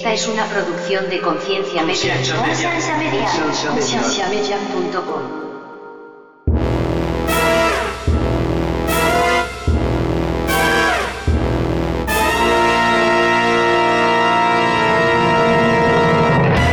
Esta es una producción de Conciencia Media. Conciencia Media. Concienciamedia.com.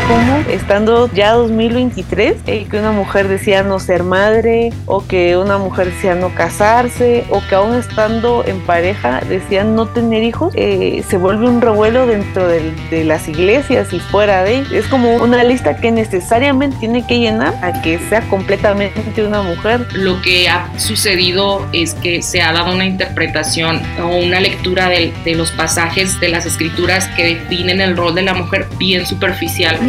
cómo estando ya 2023, eh, que una mujer decía no ser madre, o que una mujer decía no casarse, o que aún estando en pareja decían no tener hijos, eh, se vuelve un revuelo dentro de, de las iglesias y fuera de Es como una lista que necesariamente tiene que llenar a que sea completamente una mujer. Lo que ha sucedido es que se ha dado una interpretación o una lectura de, de los pasajes de las escrituras que definen el rol de la mujer bien superficial.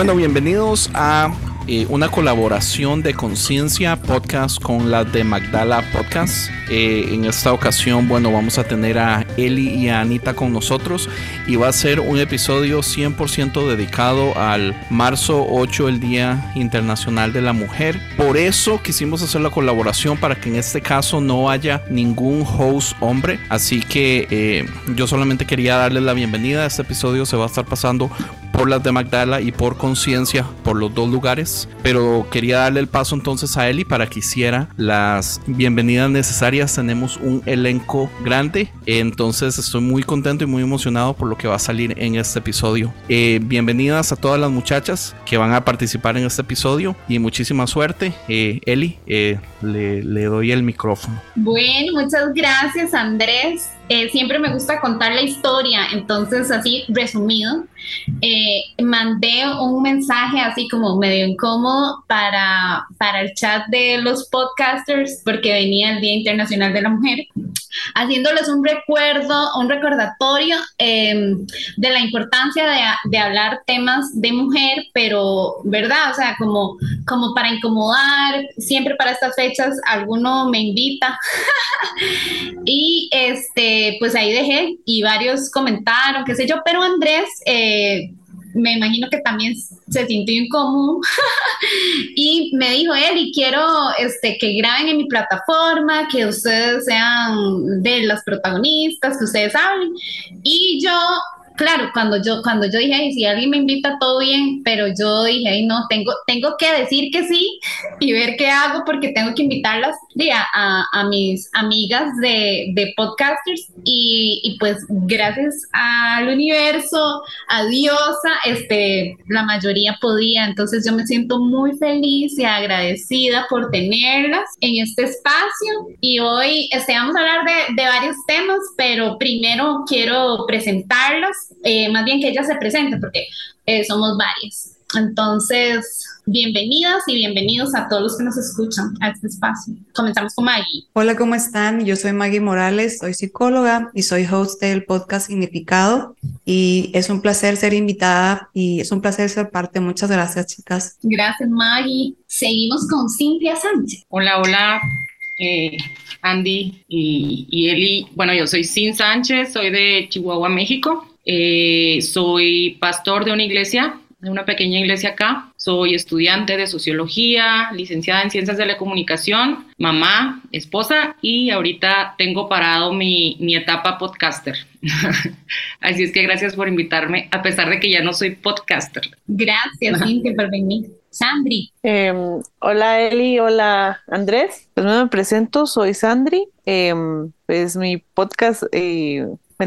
Bueno, bienvenidos a eh, una colaboración de Conciencia Podcast con la de Magdala Podcast. Eh, en esta ocasión, bueno, vamos a tener a Eli y a Anita con nosotros y va a ser un episodio 100% dedicado al marzo 8, el Día Internacional de la Mujer. Por eso quisimos hacer la colaboración para que en este caso no haya ningún host hombre. Así que eh, yo solamente quería darles la bienvenida. Este episodio se va a estar pasando por las de Magdala y por Conciencia, por los dos lugares. Pero quería darle el paso entonces a Eli para que hiciera las bienvenidas necesarias. Tenemos un elenco grande, entonces estoy muy contento y muy emocionado por lo que va a salir en este episodio. Eh, bienvenidas a todas las muchachas que van a participar en este episodio y muchísima suerte. Eh, Eli, eh, le, le doy el micrófono. Bueno, muchas gracias Andrés. Eh, siempre me gusta contar la historia, entonces así resumido, eh, mandé un mensaje así como medio incómodo para, para el chat de los podcasters porque venía el Día Internacional de la Mujer, haciéndoles un recuerdo, un recordatorio eh, de la importancia de, de, hablar temas de mujer, pero, ¿verdad? O sea, como, como para incomodar, siempre para estas fechas alguno me invita y este pues ahí dejé y varios comentaron, qué sé yo, pero Andrés, eh, me imagino que también se sintió incómodo y me dijo él y quiero este, que graben en mi plataforma, que ustedes sean de las protagonistas, que ustedes hablen. Y yo claro, cuando yo, cuando yo dije, si alguien me invita, todo bien, pero yo dije, no, tengo, tengo que decir que sí y ver qué hago porque tengo que invitarlas a, a, mis amigas de, de podcasters y, y, pues gracias al universo, a Diosa, este, la mayoría podía, entonces yo me siento muy feliz y agradecida por tenerlas en este espacio. Y hoy este, vamos a hablar de, de varios temas, pero primero quiero presentarlas eh, más bien que ellas se presenten, porque eh, somos varias. Entonces, bienvenidas y bienvenidos a todos los que nos escuchan a este espacio. Comenzamos con Maggie. Hola, ¿cómo están? Yo soy Maggie Morales, soy psicóloga y soy host del podcast Significado. Y es un placer ser invitada y es un placer ser parte. Muchas gracias, chicas. Gracias, Maggie. Seguimos con Cintia Sánchez. Hola, hola. Eh, Andy y, y Eli. Bueno, yo soy Cin Sánchez, soy de Chihuahua, México. Eh, soy pastor de una iglesia, de una pequeña iglesia acá. Soy estudiante de sociología, licenciada en ciencias de la comunicación, mamá, esposa y ahorita tengo parado mi, mi etapa podcaster. Así es que gracias por invitarme, a pesar de que ya no soy podcaster. Gracias, Cintia, por venir. Sandri. Em, hola Eli, hola Andrés. Pues me presento, soy Sandri. Em, pues mi podcast, eh,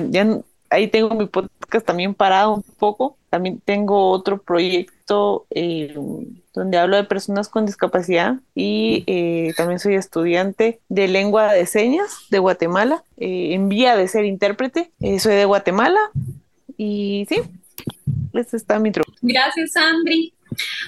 ya ahí tengo mi podcast también parado un poco. También tengo otro proyecto eh, donde hablo de personas con discapacidad y eh, también soy estudiante de lengua de señas de Guatemala, eh, en vía de ser intérprete. soy de Guatemala y sí, este está mi truco. Gracias, Sandri.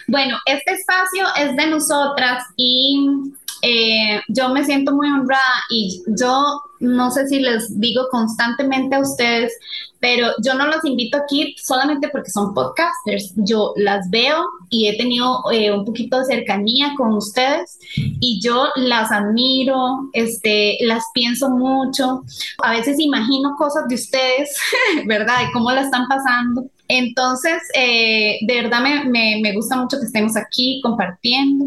Bueno, este espacio es de nosotras y eh, yo me siento muy honrada y yo no sé si les digo constantemente a ustedes, pero yo no los invito aquí solamente porque son podcasters. Yo las veo y he tenido eh, un poquito de cercanía con ustedes y yo las admiro, este, las pienso mucho. A veces imagino cosas de ustedes, ¿verdad? De cómo la están pasando. Entonces, eh, de verdad me, me, gusta mucho que estemos aquí compartiendo.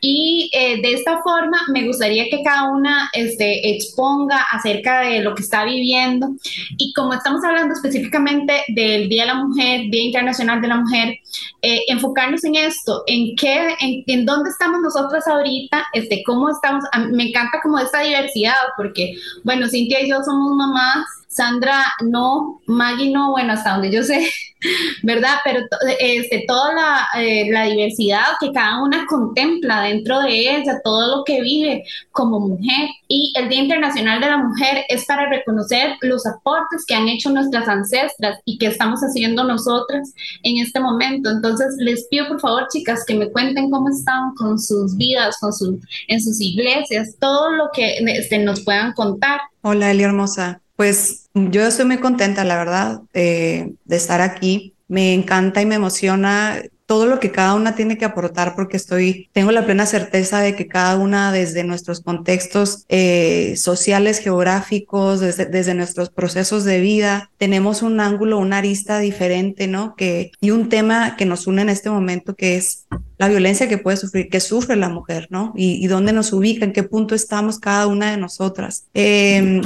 Y eh, de esta forma me gustaría que cada una este, exponga acerca de lo que está viviendo. Y como estamos hablando específicamente del Día de la Mujer, Día Internacional de la Mujer, eh, enfocarnos en esto, en qué, en, en, dónde estamos nosotras ahorita, este, cómo estamos, me encanta como esta diversidad porque, bueno, Cintia y yo somos mamás Sandra no, Maggie no, bueno, hasta donde yo sé, ¿verdad? Pero este, toda la, eh, la, diversidad que cada una contempla dentro de ella, todo lo que vive como mujer. Y el Día Internacional de la Mujer es para reconocer los aportes que han hecho nuestras ancestras y que estamos haciendo nosotras en este momento. Entonces, les pido por favor, chicas, que me cuenten cómo están con sus vidas, con sus, en sus iglesias, todo lo que este, nos puedan contar. Hola, Eli Hermosa. Pues yo estoy muy contenta, la verdad, de estar aquí. Me encanta y me emociona todo lo que cada una tiene que aportar porque estoy, tengo la plena certeza de que cada una desde nuestros contextos eh, sociales, geográficos, desde, desde, nuestros procesos de vida, tenemos un ángulo, una arista diferente, ¿no? Que, y un tema que nos une en este momento que es la violencia que puede sufrir, que sufre la mujer, ¿no? Y, dónde nos ubica, en qué punto estamos cada una de nosotras. Em,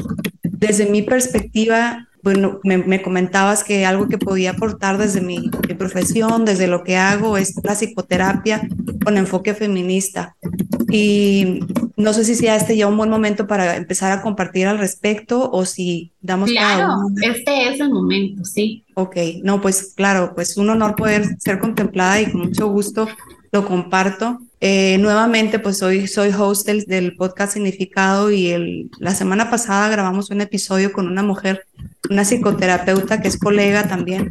desde mi perspectiva, bueno, me, comentabas que algo que podía aportar desde mi, profesión, desde lo que hago, es la psicoterapia con enfoque feminista. Y no sé si sea este ya un buen momento para empezar a compartir al respecto o si damos... Claro, este es el momento, sí. Ok, no, pues claro, pues un honor poder ser contemplada y con mucho gusto lo comparto. Eh, nuevamente, pues hoy soy host del, podcast Significado y el, la semana pasada grabamos un episodio con una mujer, una psicoterapeuta que es colega también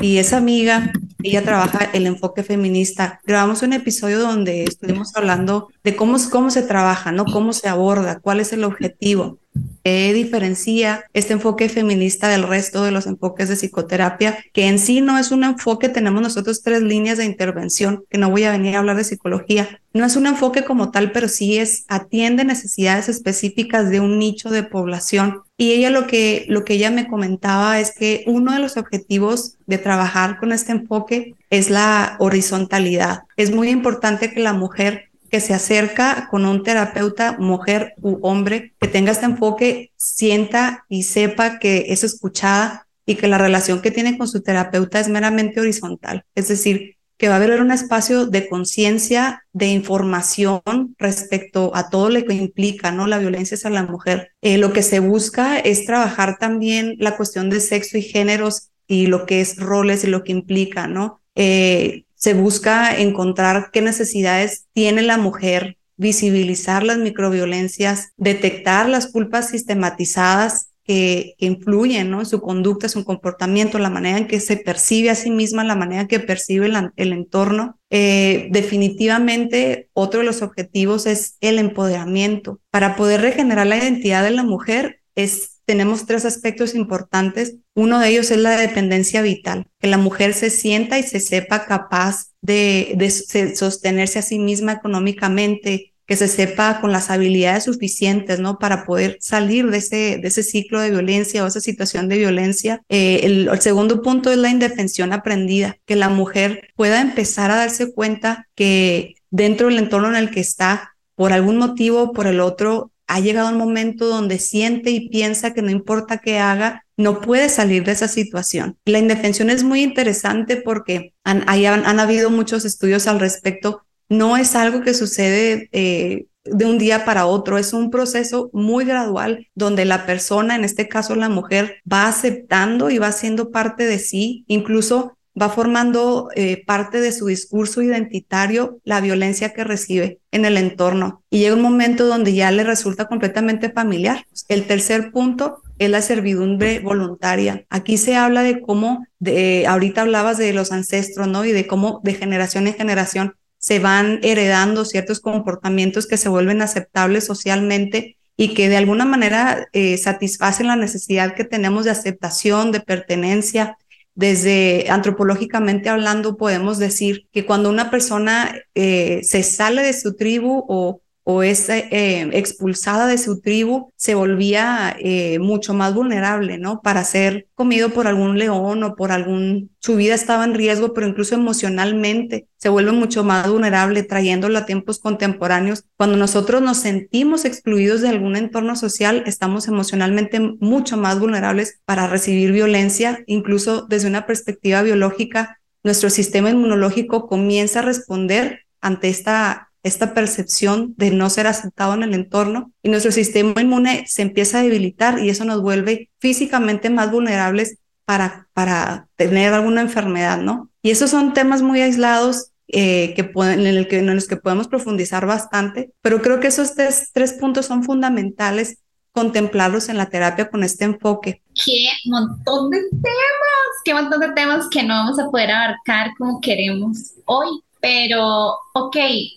y es amiga. Ella trabaja el enfoque feminista. Grabamos un episodio donde estuvimos hablando de cómo, cómo se trabaja, ¿no? Cómo se aborda, cuál es el objetivo. ¿Qué diferencia este enfoque feminista del resto de los enfoques de psicoterapia? Que en sí no es un enfoque, tenemos nosotros tres líneas de intervención, que no voy a venir a hablar de psicología. No es un enfoque como tal, pero sí es, atiende necesidades específicas de un nicho de población. Y ella lo que, lo que ella me comentaba es que uno de los objetivos de trabajar con este enfoque es la horizontalidad. Es muy importante que la mujer que se acerca con un terapeuta, mujer u hombre, que tenga este enfoque, sienta y sepa que es escuchada y que la relación que tiene con su terapeuta es meramente horizontal. Es decir, que va a haber un espacio de conciencia, de información respecto a todo lo que implica ¿no? la violencia hacia la mujer. Eh, lo que se busca es trabajar también la cuestión de sexo y géneros y lo que es roles y lo que implica, ¿no? Eh, se busca encontrar qué necesidades tiene la mujer, visibilizar las microviolencias, detectar las culpas sistematizadas que, influyen en su conducta, su comportamiento, la manera en que se percibe a sí misma, la manera en que percibe el, entorno. Eh, definitivamente, otro de los objetivos es el empoderamiento. Para poder regenerar la identidad de la mujer es tenemos tres aspectos importantes. Uno de ellos es la dependencia vital, que la mujer se sienta y se sepa capaz de, sostenerse a sí misma económicamente, que se sepa con las habilidades suficientes, ¿no? Para poder salir de ese, de ese ciclo de violencia o esa situación de violencia. Eh, el, el, segundo punto es la indefensión aprendida, que la mujer pueda empezar a darse cuenta que dentro del entorno en el que está, por algún motivo por el otro, ha llegado un momento donde siente y piensa que no importa qué haga, no puede salir de esa situación. La indefensión es muy interesante porque han, han, habido muchos estudios al respecto. No es algo que sucede eh, de un día para otro, es un proceso muy gradual donde la persona, en este caso la mujer, va aceptando y va siendo parte de sí, incluso va formando eh, parte de su discurso identitario la violencia que recibe en el entorno. Y llega un momento donde ya le resulta completamente familiar. El tercer punto es la servidumbre voluntaria. Aquí se habla de cómo, de, ahorita hablabas de los ancestros, ¿no? Y de cómo de generación en generación se van heredando ciertos comportamientos que se vuelven aceptables socialmente y que de alguna manera eh, satisfacen la necesidad que tenemos de aceptación, de pertenencia, desde antropológicamente hablando, podemos decir que cuando una persona eh, se sale de su tribu o o es eh, expulsada de su tribu, se volvía eh, mucho más vulnerable, ¿no? Para ser comido por algún león o por algún... Su vida estaba en riesgo, pero incluso emocionalmente se vuelve mucho más vulnerable, trayéndolo a tiempos contemporáneos. Cuando nosotros nos sentimos excluidos de algún entorno social, estamos emocionalmente mucho más vulnerables para recibir violencia, incluso desde una perspectiva biológica. Nuestro sistema inmunológico comienza a responder ante esta esta percepción de no ser aceptado en el entorno y nuestro sistema inmune se empieza a debilitar y eso nos vuelve físicamente más vulnerables para, para tener alguna enfermedad, ¿no? Y esos son temas muy aislados eh, que pueden, en, el que, en los que podemos profundizar bastante, pero creo que esos tres, tres puntos son fundamentales contemplarlos en la terapia con este enfoque. Qué montón de temas, qué montón de temas que no vamos a poder abarcar como queremos hoy, pero, ok,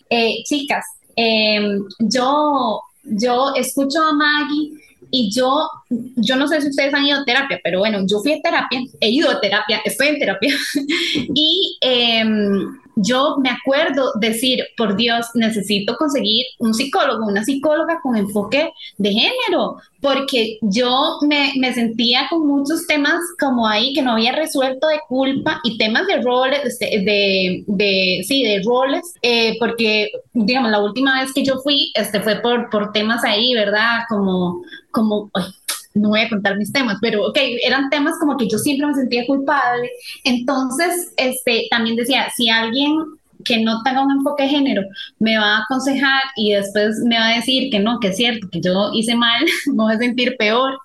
eh, chicas, em, yo, yo escucho a Maggie y yo, yo no sé si ustedes han ido a terapia, pero bueno, yo fui a terapia, he ido a terapia, estoy en terapia. Y em, yo me acuerdo decir, por Dios, necesito conseguir un psicólogo, una psicóloga con enfoque de género, porque yo me, me, sentía con muchos temas como ahí que no había resuelto de culpa y temas de roles, de, de, sí, de roles, eh, porque, digamos, la última vez que yo fui, este fue por, por temas ahí, ¿verdad? Como, como, no voy a contar mis temas, pero ok, eran temas como que yo siempre me sentía culpable. Entonces, este, también decía, si alguien que no tenga un enfoque de género me va a aconsejar y después me va a decir que no, que es cierto, que yo hice mal, me voy a sentir peor.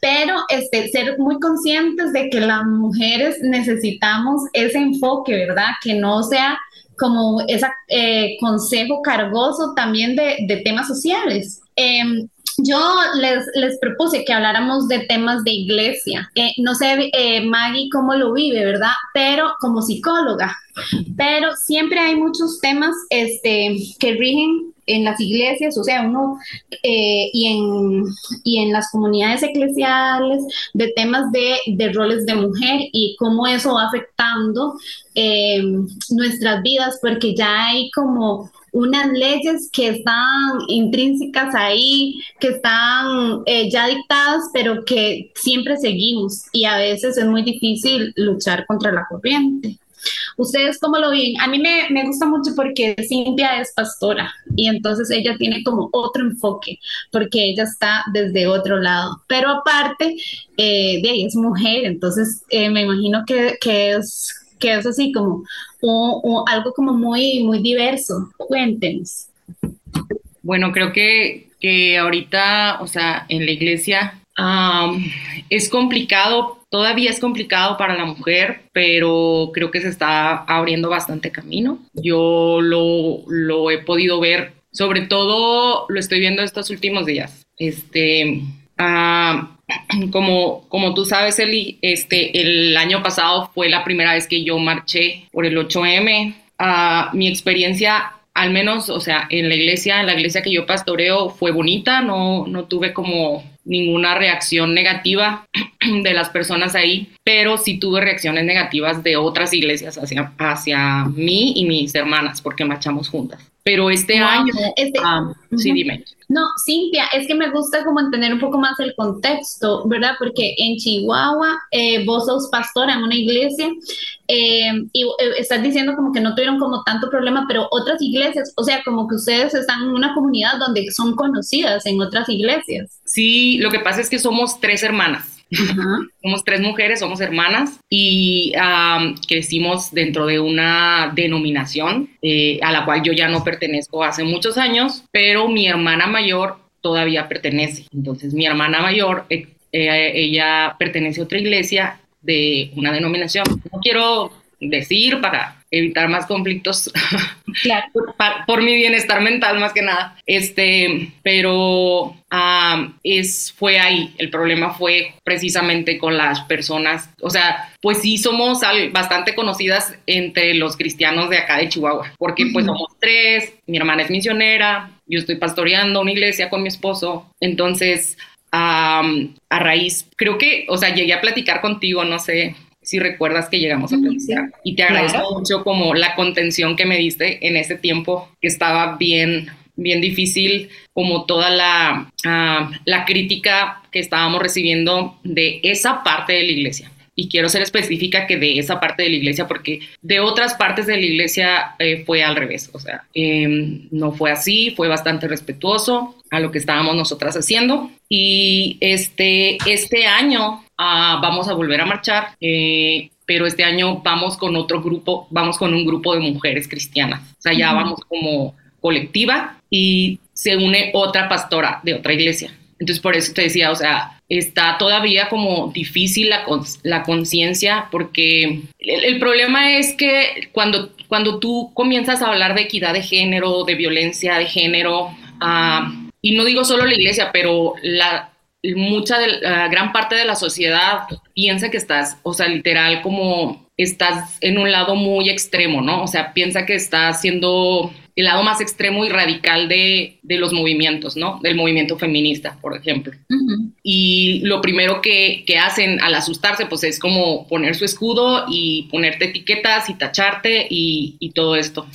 Pero este, ser muy conscientes de que las mujeres necesitamos ese enfoque, ¿verdad? Que no sea como ese eh, consejo cargoso también de, de temas sociales. Eh, yo les, les, propuse que habláramos de temas de iglesia. Eh, no sé, eh, Maggie, cómo lo vive, ¿verdad? Pero como psicóloga. Pero siempre hay muchos temas este, que rigen en las iglesias, o sea, uno eh, y, en, y en las comunidades eclesiales de temas de, de roles de mujer y cómo eso va afectando nuestras vidas, porque ya hay como unas leyes que están intrínsecas ahí, que están eh, ya dictadas, pero que siempre seguimos y a veces es muy difícil luchar contra la corriente. ¿Ustedes cómo lo ven? A mí me, me, gusta mucho porque Cintia es pastora y entonces ella tiene como otro enfoque porque ella está desde otro lado. Pero aparte, eh, de ahí es mujer, entonces eh, me imagino que, que, es, que es así como o, algo como muy, muy diverso. Cuéntenos. Bueno, creo que, que ahorita, o sea, en la iglesia es complicado, todavía es complicado para la mujer, pero creo que se está abriendo bastante camino. Yo lo, lo he podido ver, sobre todo lo estoy viendo estos últimos días. Este, como, como tú sabes, Eli, este, el año pasado fue la primera vez que yo marché por el 8M. Ah, mi experiencia, al menos, o sea, en la iglesia, en la iglesia que yo pastoreo, fue bonita, no, no tuve como ninguna reacción negativa de las personas ahí, pero sí tuve reacciones negativas de otras iglesias hacia, hacia mí y mis hermanas, porque marchamos juntas pero este año, este, ah, sí, dime. No, Cintia, es que me gusta como entender un poco más el contexto, ¿verdad? Porque en Chihuahua eh, vos sos pastora en una iglesia eh, y eh, estás diciendo como que no tuvieron como tanto problema, pero otras iglesias, o sea, como que ustedes están en una comunidad donde son conocidas en otras iglesias. Sí, lo que pasa es que somos tres hermanas. somos tres mujeres, somos hermanas y crecimos dentro de una denominación eh, a la cual yo ya no pertenezco hace muchos años, pero mi hermana mayor todavía pertenece. Entonces mi hermana mayor, eh, eh, ella pertenece a otra iglesia de una denominación. No quiero decir para evitar más conflictos. Claro. por, mi bienestar mental más que nada. Este, pero es, fue ahí, el problema fue precisamente con las personas, o sea, pues sí somos bastante conocidas entre los cristianos de acá de Chihuahua, porque pues somos tres, mi hermana es misionera, yo estoy pastoreando una iglesia con mi esposo, entonces... a raíz, creo que, o sea, llegué a platicar contigo, no sé, si recuerdas que llegamos a platicar. Y te agradezco mucho como la contención que me diste en ese tiempo que estaba bien, bien difícil, como toda la, ah, la crítica que estábamos recibiendo de esa parte de la iglesia. Y quiero ser específica que de esa parte de la iglesia, porque de otras partes de la iglesia eh, fue al revés. O sea, em, no fue así, fue bastante respetuoso a lo que estábamos nosotras haciendo. Y este, este año Ah, vamos a volver a marchar, eh, pero este año vamos con otro grupo, vamos con un grupo de mujeres cristianas, o sea, ya vamos como colectiva y se une otra pastora de otra iglesia. Entonces, por eso te decía, o sea, está todavía como difícil la, la conciencia porque el, problema es que cuando, cuando tú comienzas a hablar de equidad de género, de violencia de género, ah, y no digo solo la iglesia, pero la, mucha de la gran parte de la sociedad piensa que estás, o sea, literal como estás en un lado muy extremo, ¿no? O sea, piensa que estás siendo el lado más extremo y radical de, de los movimientos, ¿no? Del movimiento feminista, por ejemplo. Y lo primero que, que, hacen al asustarse, pues es como poner su escudo y ponerte etiquetas y tacharte y, y todo esto.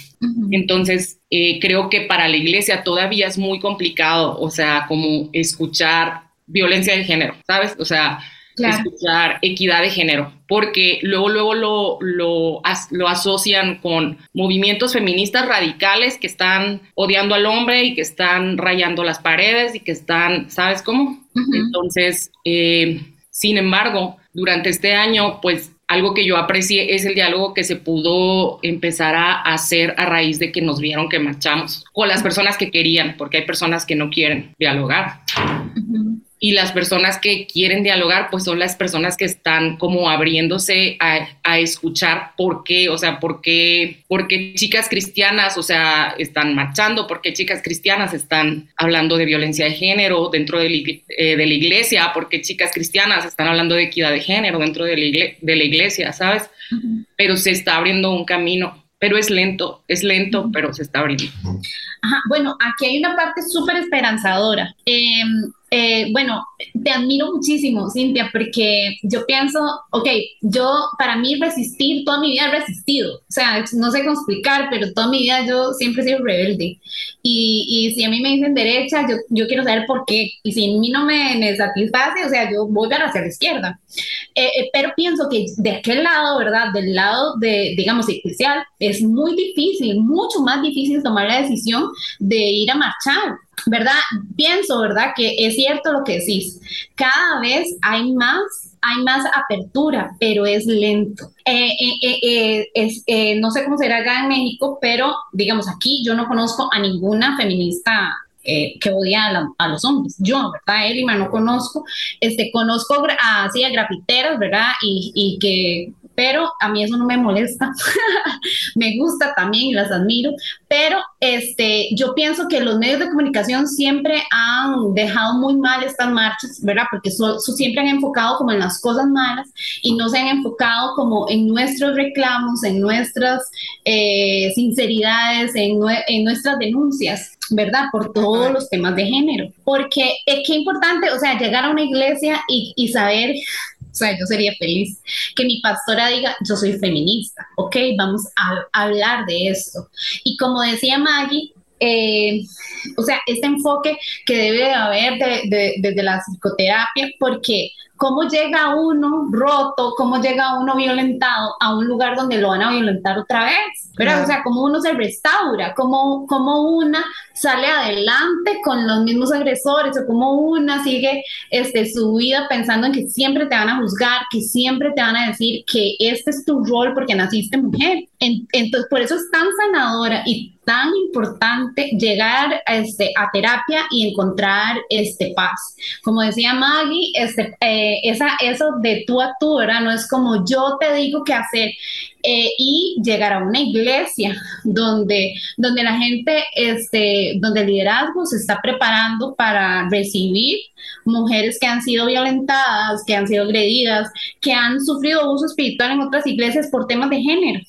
Entonces, eh, creo que para la iglesia todavía es muy complicado, o sea, como escuchar violencia de género, ¿sabes? O sea, escuchar equidad de género, porque luego, luego lo, lo, lo, asocian con movimientos feministas radicales que están odiando al hombre y que están rayando las paredes y que están, ¿sabes cómo? Entonces, eh, sin embargo, durante este año, pues algo que yo aprecié es el diálogo que se pudo empezar a hacer a raíz de que nos vieron que marchamos con las personas que querían, porque hay personas que no quieren dialogar y las personas que quieren dialogar, pues son las personas que están como abriéndose a, escuchar por qué, o sea, por qué, por qué chicas cristianas, o sea, están marchando, por qué chicas cristianas están hablando de violencia de género dentro de la, eh, de la iglesia, por qué chicas cristianas están hablando de equidad de género dentro de la, de la iglesia, ¿sabes? Pero se está abriendo un camino, pero es lento, es lento, pero se está abriendo. Ajá, bueno, aquí hay una parte súper esperanzadora. Eh, eh, bueno, te admiro muchísimo, Cintia, porque yo pienso, ok, yo para mí resistir, toda mi vida he resistido, o sea, no sé cómo explicar, pero toda mi vida yo siempre he sido rebelde. Y, si a mí me dicen derecha, yo, quiero saber por qué. Y si a mí no me, me satisface, o sea, yo voy a hacia la izquierda. Eh, eh, pero pienso que de aquel lado, ¿verdad? Del lado de, digamos, especial, es muy difícil, mucho más difícil tomar la decisión de ir a marchar ¿verdad? Pienso, ¿verdad? Que es cierto lo que decís. Cada vez hay más, hay más apertura, pero es lento. Eh, eh, eh, no sé cómo será acá en México, pero digamos aquí yo no conozco a ninguna feminista que odia a, los hombres. Yo, ¿verdad? Elima no conozco. Este, conozco así a grafiteras, ¿verdad? Y, y que pero a mí eso no me molesta, me gusta también y las admiro, pero este, yo pienso que los medios de comunicación siempre han dejado muy mal estas marchas, ¿verdad? Porque siempre han enfocado como en las cosas malas y no se han enfocado como en nuestros reclamos, en nuestras eh, sinceridades, en, en nuestras denuncias. ¿verdad? Por todos los temas de género. Porque es que importante, o sea, llegar a una iglesia y, y saber o sea, yo sería feliz que mi pastora diga, yo soy feminista, ok, vamos a hablar de esto. Y como decía Maggie, eh, o sea, este enfoque que debe haber desde la psicoterapia, porque cómo llega uno roto, cómo llega uno violentado a un lugar donde lo van a violentar otra vez, pero O sea, cómo uno se restaura, cómo, cómo una sale adelante con los mismos agresores o cómo una sigue este, su vida pensando en que siempre te van a juzgar, que siempre te van a decir que este es tu rol porque naciste mujer. entonces, por eso es tan sanadora y tan importante llegar a, este, a terapia y encontrar este, paz. Como decía Maggie, este, eh, esa, eso de tú a tú, ¿verdad? No es como yo te digo qué hacer. Eh, y llegar a una iglesia donde, donde la gente, este, donde el liderazgo se está preparando para recibir mujeres que han sido violentadas, que han sido agredidas, que han sufrido abuso espiritual en otras iglesias por temas de género.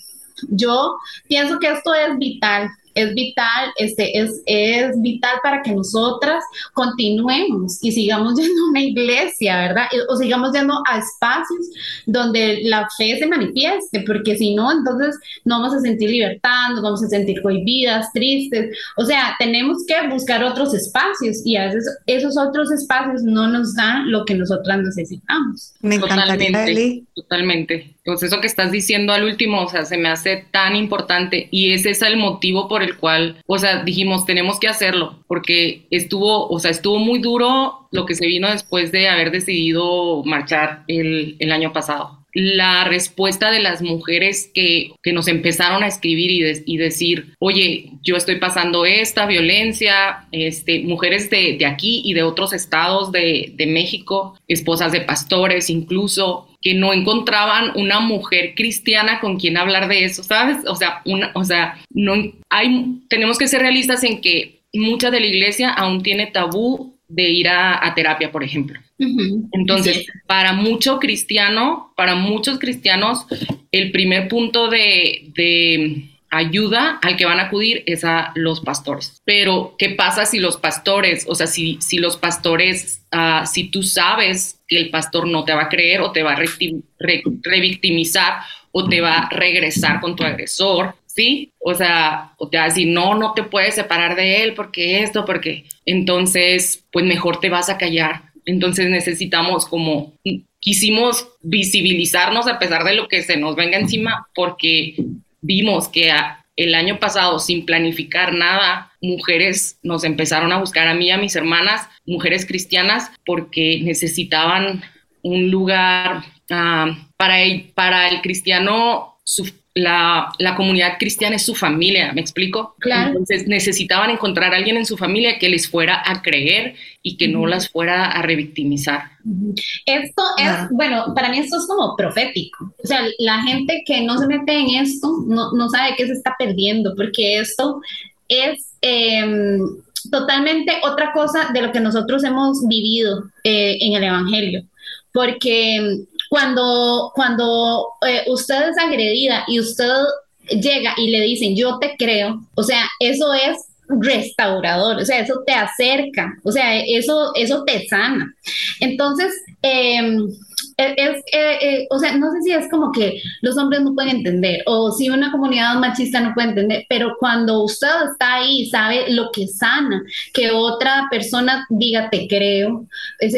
Yo pienso que esto es vital es vital, este, es, es vital para que nosotras continuemos y sigamos yendo a una iglesia, ¿verdad? O sigamos yendo a espacios donde la fe se manifieste, porque si no, entonces no vamos a sentir libertad, nos vamos a sentir cohibidas, tristes. O sea, tenemos que buscar otros espacios y a veces esos otros espacios no nos dan lo que nosotras necesitamos. Me encantaría, Totalmente. Totalmente. Pues eso que estás diciendo al último, o sea, se me hace tan importante y ese es el motivo por el cual, o sea, dijimos, tenemos que hacerlo, porque estuvo, o sea, estuvo muy duro lo que se vino después de haber decidido marchar el, el año pasado. La respuesta de las mujeres que, que nos empezaron a escribir y, y, decir, oye, yo estoy pasando esta violencia, este, mujeres de, de aquí y de otros estados de, de México, esposas de pastores incluso, que no encontraban una mujer cristiana con quien hablar de eso, ¿sabes? O sea, una, o sea, no hay, tenemos que ser realistas en que mucha de la iglesia aún tiene tabú de ir a, terapia, por ejemplo. Entonces, para mucho cristiano, para muchos cristianos, el primer punto de, de ayuda al que van a acudir es a los pastores. Pero, ¿qué pasa si los pastores, o sea, si, si los pastores, uh, si tú sabes que el pastor no te va a creer o te va a revictimizar o te va a regresar con tu agresor, ¿sí? O sea, o te va a decir, no, no te puedes separar de él porque esto, porque entonces, pues mejor te vas a callar. Entonces necesitamos como, quisimos visibilizarnos a pesar de lo que se nos venga encima, porque vimos que el año pasado, sin planificar nada, mujeres nos empezaron a buscar a mí y a mis hermanas, mujeres cristianas, porque necesitaban un lugar ah, para, el, para el cristiano, la, la, comunidad cristiana es su familia, ¿me explico? Claro. Entonces necesitaban encontrar a alguien en su familia que les fuera a creer y que no las fuera a revictimizar. Esto es, bueno, para mí esto es como profético. O sea, la gente que no se mete en esto no, no sabe qué se está perdiendo, porque esto es... Em, totalmente otra cosa de lo que nosotros hemos vivido eh, en el Evangelio, porque cuando, cuando eh, usted es agredida y usted llega y le dicen, yo te creo, o sea, eso es restaurador, o sea, eso te acerca, o sea, eso, eso te sana. Entonces, eh, es, eh, eh, o sea, no sé si es como que los hombres no pueden entender o si una comunidad machista no puede entender, pero cuando usted está ahí y sabe lo que sana, que otra persona diga te creo, es,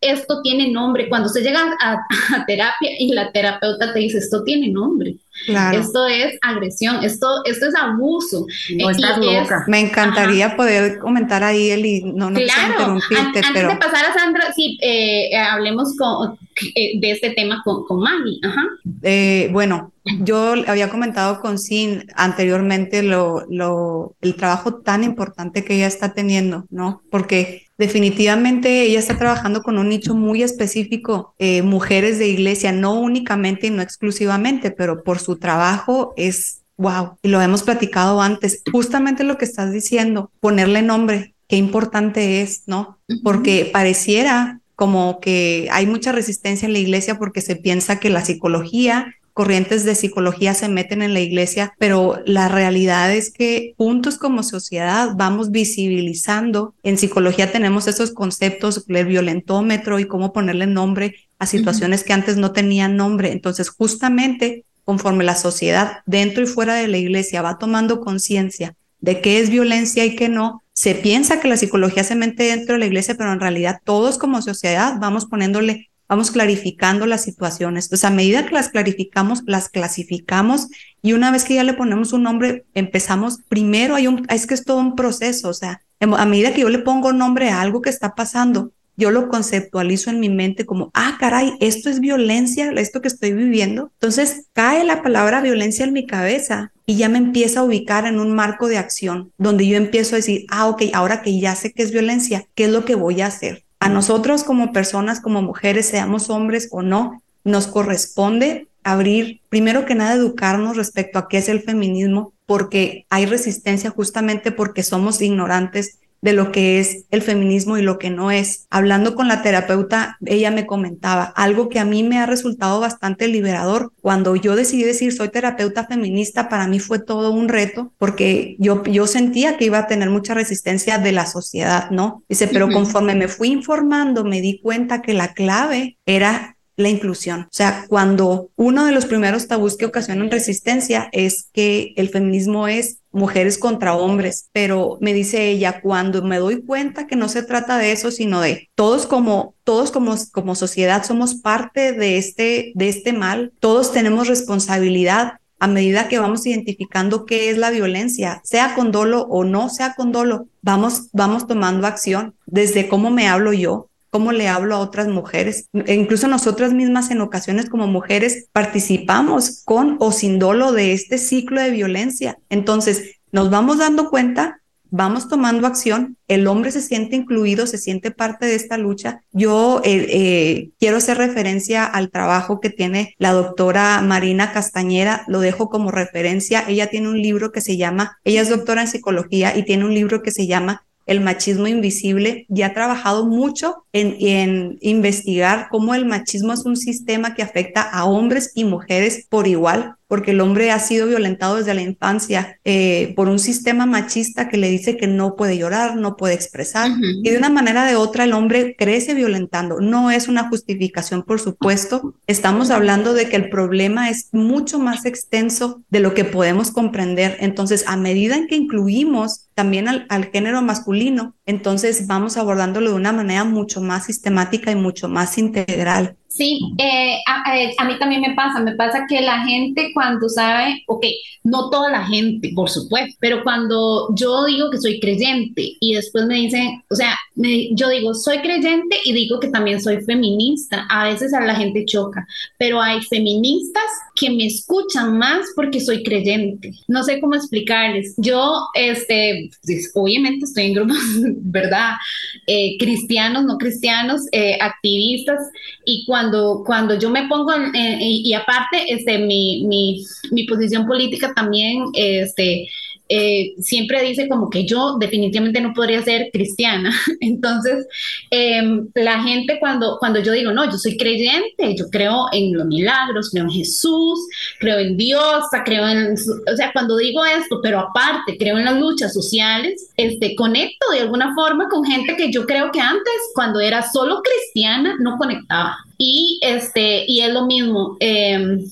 esto tiene nombre, cuando se llega a, terapia y la terapeuta te dice esto tiene nombre. Esto es agresión, esto, esto es abuso. No estás loca. Me encantaría poder comentar ahí, Eli, no, no claro. interrumpirte, Antes de pasar a Sandra, sí, eh, hablemos con, eh, de este tema con, con Maggie. Eh, bueno, yo había comentado con Sin anteriormente lo, lo, el trabajo tan importante que ella está teniendo, ¿no? Porque definitivamente ella está trabajando con un nicho muy específico, eh, mujeres de iglesia, no únicamente y no exclusivamente, pero por su trabajo es wow. Y lo hemos platicado antes, justamente lo que estás diciendo, ponerle nombre, qué importante es, ¿no? Porque pareciera como que hay mucha resistencia en la iglesia porque se piensa que la psicología corrientes de psicología se meten en la iglesia, pero la realidad es que juntos como sociedad vamos visibilizando. En psicología tenemos esos conceptos, el violentómetro y cómo ponerle nombre a situaciones que antes no tenían nombre. Entonces, justamente conforme la sociedad dentro y fuera de la iglesia va tomando conciencia de qué es violencia y qué no, se piensa que la psicología se mete dentro de la iglesia, pero en realidad todos como sociedad vamos poniéndole, vamos clarificando las situaciones. Entonces, a medida que las clarificamos, las clasificamos y una vez que ya le ponemos un nombre, empezamos, primero hay un, es que es todo un proceso, o sea, a medida que yo le pongo nombre a algo que está pasando, yo lo conceptualizo en mi mente como, ah, caray, esto es violencia, esto que estoy viviendo. Entonces cae la palabra violencia en mi cabeza y ya me empieza a ubicar en un marco de acción donde yo empiezo a decir, ah, ok, ahora que ya sé que es violencia, ¿qué es lo que voy a hacer? A nosotros como personas, como mujeres, seamos hombres o no, nos corresponde abrir, primero que nada, educarnos respecto a qué es el feminismo, porque hay resistencia justamente porque somos ignorantes de lo que es el feminismo y lo que no es. Hablando con la terapeuta, ella me comentaba algo que a mí me ha resultado bastante liberador. Cuando yo decidí decir soy terapeuta feminista, para mí fue todo un reto porque yo, yo sentía que iba a tener mucha resistencia de la sociedad, ¿no? Dice, pero conforme me fui informando, me di cuenta que la clave era la inclusión. O sea, cuando uno de los primeros tabús que ocasionan resistencia es que el feminismo es mujeres contra hombres, pero me dice ella, cuando me doy cuenta que no se trata de eso, sino de todos como todos como, como sociedad somos parte de este de este mal, todos tenemos responsabilidad a medida que vamos identificando qué es la violencia, sea con dolo o no sea con dolo, vamos vamos tomando acción desde cómo me hablo yo, cómo le hablo a otras mujeres. E incluso nosotras mismas en ocasiones como mujeres participamos con o sin dolo de este ciclo de violencia. Entonces, nos vamos dando cuenta, vamos tomando acción, el hombre se siente incluido, se siente parte de esta lucha. Yo eh, eh, quiero hacer referencia al trabajo que tiene la doctora Marina Castañera, lo dejo como referencia. Ella tiene un libro que se llama, ella es doctora en psicología y tiene un libro que se llama el machismo invisible y ha trabajado mucho en, en, investigar cómo el machismo es un sistema que afecta a hombres y mujeres por igual porque el hombre ha sido violentado desde la infancia eh, por un sistema machista que le dice que no puede llorar, no puede expresar, y de una manera de otra el hombre crece violentando. No es una justificación, por supuesto. Estamos hablando de que el problema es mucho más extenso de lo que podemos comprender. Entonces, a medida en que incluimos también al, al género masculino, entonces vamos abordándolo de una manera mucho más sistemática y mucho más integral. Sí, eh, a, mí también me pasa, me pasa que la gente cuando sabe, ok, no toda la gente, por supuesto, pero cuando yo digo que soy creyente y después me dicen, o sea, yo digo, soy creyente y digo que también soy feminista, a veces a la gente choca, pero hay feministas que me escuchan más porque soy creyente. No sé cómo explicarles. Yo, este, pues, obviamente estoy en grupos, ¿verdad? Eh, cristianos, no cristianos, eh, activistas, y cuando, cuando yo me pongo, y, aparte, este, mi, mi, posición política también, este, eh, siempre dice como que yo definitivamente no podría ser cristiana. Entonces, em, la gente cuando, cuando yo digo, no, yo soy creyente, yo creo en los milagros, creo en Jesús, creo en Dios, creo en, o sea, cuando digo esto, pero aparte creo en las luchas sociales, este, conecto de alguna forma con gente que yo creo que antes, cuando era solo cristiana, no conectaba. Y, este, y es lo mismo. Eh,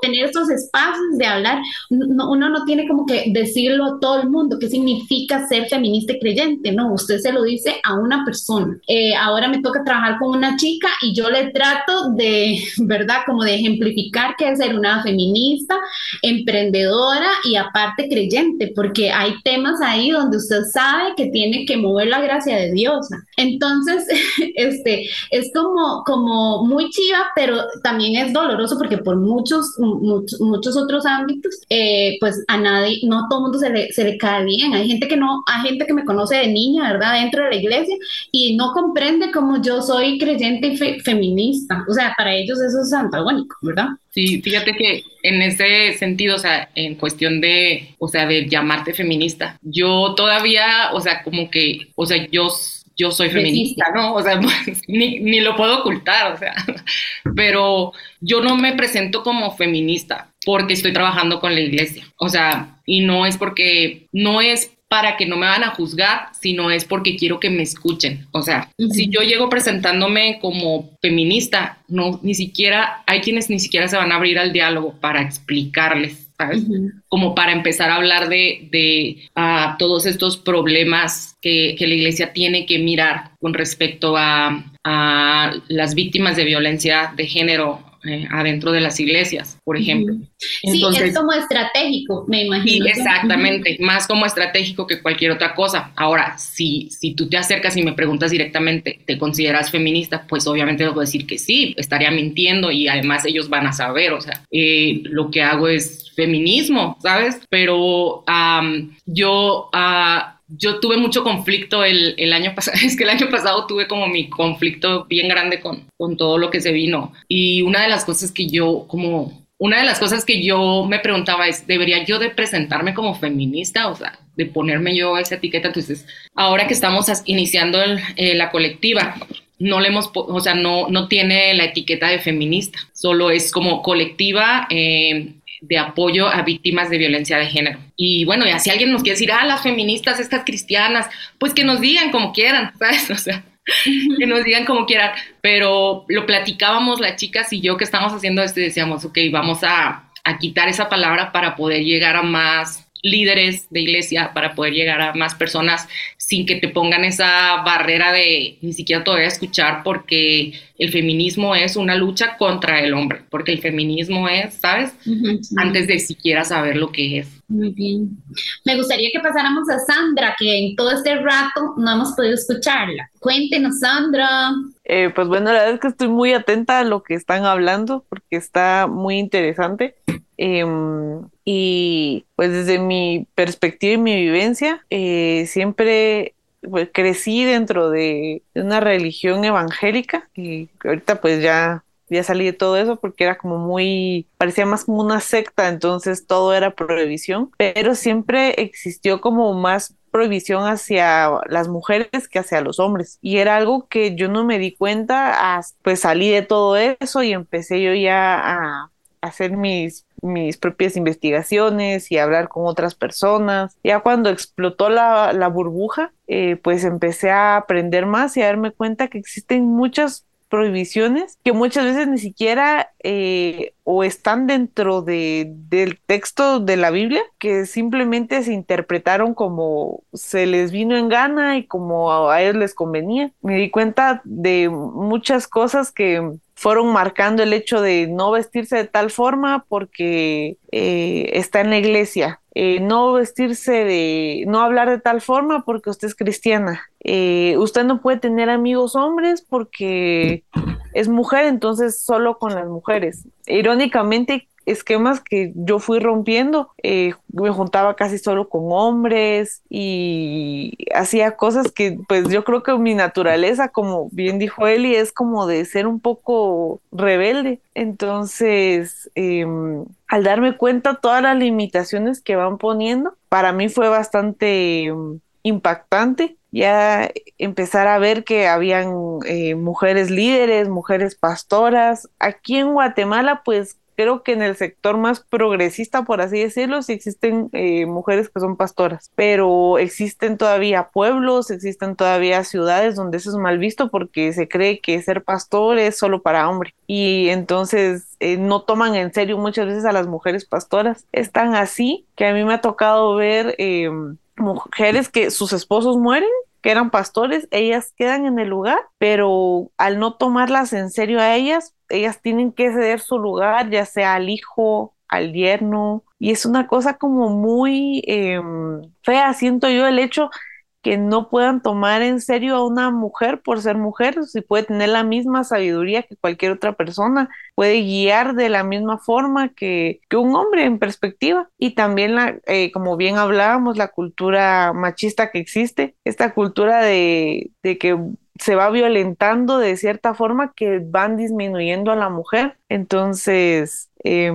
tener estos espacios de hablar, uno no tiene como que decirlo a todo el mundo, qué significa ser feminista y creyente, no, usted se lo dice a una persona. Eh, ahora me toca trabajar con una chica y yo le trato de, ¿verdad? Como de ejemplificar qué es ser una feminista, emprendedora y aparte creyente, porque hay temas ahí donde usted sabe que tiene que mover la gracia de Dios. Entonces, este, es como, como muy chiva, pero también es doloroso porque por muchos muchos, otros ámbitos, eh, pues a nadie, no a todo mundo se le, cae bien. Hay gente que no, hay gente que me conoce de niña, ¿verdad? Dentro de la iglesia y no comprende cómo yo soy creyente y feminista. O sea, para ellos eso es antagónico, ¿verdad? Sí, fíjate que en ese sentido, o sea, en cuestión de, o sea, de llamarte feminista, yo todavía, o sea, como que, o sea, yo yo soy feminista, ¿no? O sea, pues, ni, ni, lo puedo ocultar, o sea, pero yo no me presento como feminista porque estoy trabajando con la iglesia, o sea, y no es porque, no es para que no me van a juzgar, sino es porque quiero que me escuchen. O sea, si yo llego presentándome como feminista, no, ni siquiera, hay quienes ni siquiera se van a abrir al diálogo para explicarles ¿sabes? Como para empezar a hablar de, de uh, todos estos problemas que, que, la iglesia tiene que mirar con respecto a, a las víctimas de violencia de género eh, adentro de las iglesias, por ejemplo. Sí, es como estratégico, me imagino. Sí, exactamente, más como estratégico que cualquier otra cosa. Ahora, si, si tú te acercas y me preguntas directamente, ¿te consideras feminista? Pues obviamente debo decir que sí, estaría mintiendo y además ellos van a saber, o sea, eh, lo que hago es feminismo, ¿sabes? Pero yo... Uh, yo tuve mucho conflicto el, el, año pasado, es que el año pasado tuve como mi conflicto bien grande con, con todo lo que se vino. Y una de las cosas que yo como una de las cosas que yo me preguntaba es, ¿debería yo de presentarme como feminista? O sea, de ponerme yo esa etiqueta. Entonces, ahora que estamos iniciando eh, la colectiva, no le hemos, o sea, no, no tiene la etiqueta de feminista, solo es como colectiva eh, de apoyo a víctimas de violencia de género. Y bueno, ya si alguien nos quiere decir, ah, las feministas, estas cristianas, pues que nos digan como quieran, ¿sabes? O sea, que nos digan como quieran, pero lo platicábamos las chicas y yo que estamos haciendo esto y decíamos, ok, vamos a, a quitar esa palabra para poder llegar a más líderes de iglesia, para poder llegar a más personas sin que te pongan esa barrera de ni siquiera te voy a escuchar porque el feminismo es una lucha contra el hombre, porque el feminismo es, ¿sabes? Antes de siquiera saber lo que es. Muy bien. Me gustaría que pasáramos a Sandra, que en todo este rato no hemos podido escucharla. Cuéntenos, Sandra. Eh, pues bueno, la verdad es que estoy muy atenta a lo que están hablando porque está muy interesante. Em, y pues desde mi perspectiva y mi vivencia, eh, siempre pues, crecí dentro de una religión evangélica y ahorita pues ya ya salí de todo eso porque era como muy, parecía más como una secta, entonces todo era prohibición, pero siempre existió como más prohibición hacia las mujeres que hacia los hombres. Y era algo que yo no me di cuenta, pues salí de todo eso y empecé yo ya a hacer mis mis propias investigaciones y hablar con otras personas. Ya cuando explotó la, la burbuja, eh, pues empecé a aprender más y a darme cuenta que existen muchas prohibiciones que muchas veces ni siquiera eh, o están dentro de, del texto de la Biblia, que simplemente se interpretaron como se les vino en gana y como a ellos les convenía. Me di cuenta de muchas cosas que fueron marcando el hecho de no vestirse de tal forma porque eh, está en la iglesia, eh, no vestirse de, no hablar de tal forma porque usted es cristiana, eh, usted no puede tener amigos hombres porque es mujer, entonces solo con las mujeres. Irónicamente, esquemas que yo fui rompiendo. Eh, me juntaba casi solo con hombres y hacía cosas que pues yo creo que mi naturaleza, como bien dijo Eli, es como de ser un poco rebelde. Entonces, em, al darme cuenta todas las limitaciones que van poniendo, para mí fue bastante em, impactante ya empezar a ver que habían eh, mujeres líderes, mujeres pastoras. Aquí en Guatemala, pues creo que en el sector más progresista, por así decirlo, sí existen eh, mujeres que son pastoras, pero existen todavía pueblos, existen todavía ciudades donde eso es mal visto porque se cree que ser pastor es solo para hombres y entonces eh, no toman en serio muchas veces a las mujeres pastoras. Es tan así que a mí me ha tocado ver em, mujeres que sus esposos mueren que eran pastores, ellas quedan en el lugar, pero al no tomarlas en serio a ellas, ellas tienen que ceder su lugar, ya sea al hijo, al yerno, y es una cosa como muy em, fea, siento yo el hecho que no puedan tomar en serio a una mujer por ser mujer, si puede tener la misma sabiduría que cualquier otra persona, puede guiar de la misma forma que, que un hombre en perspectiva. Y también, la, eh, como bien hablábamos, la cultura machista que existe, esta cultura de, de que se va violentando de cierta forma que van disminuyendo a la mujer. Entonces, eh,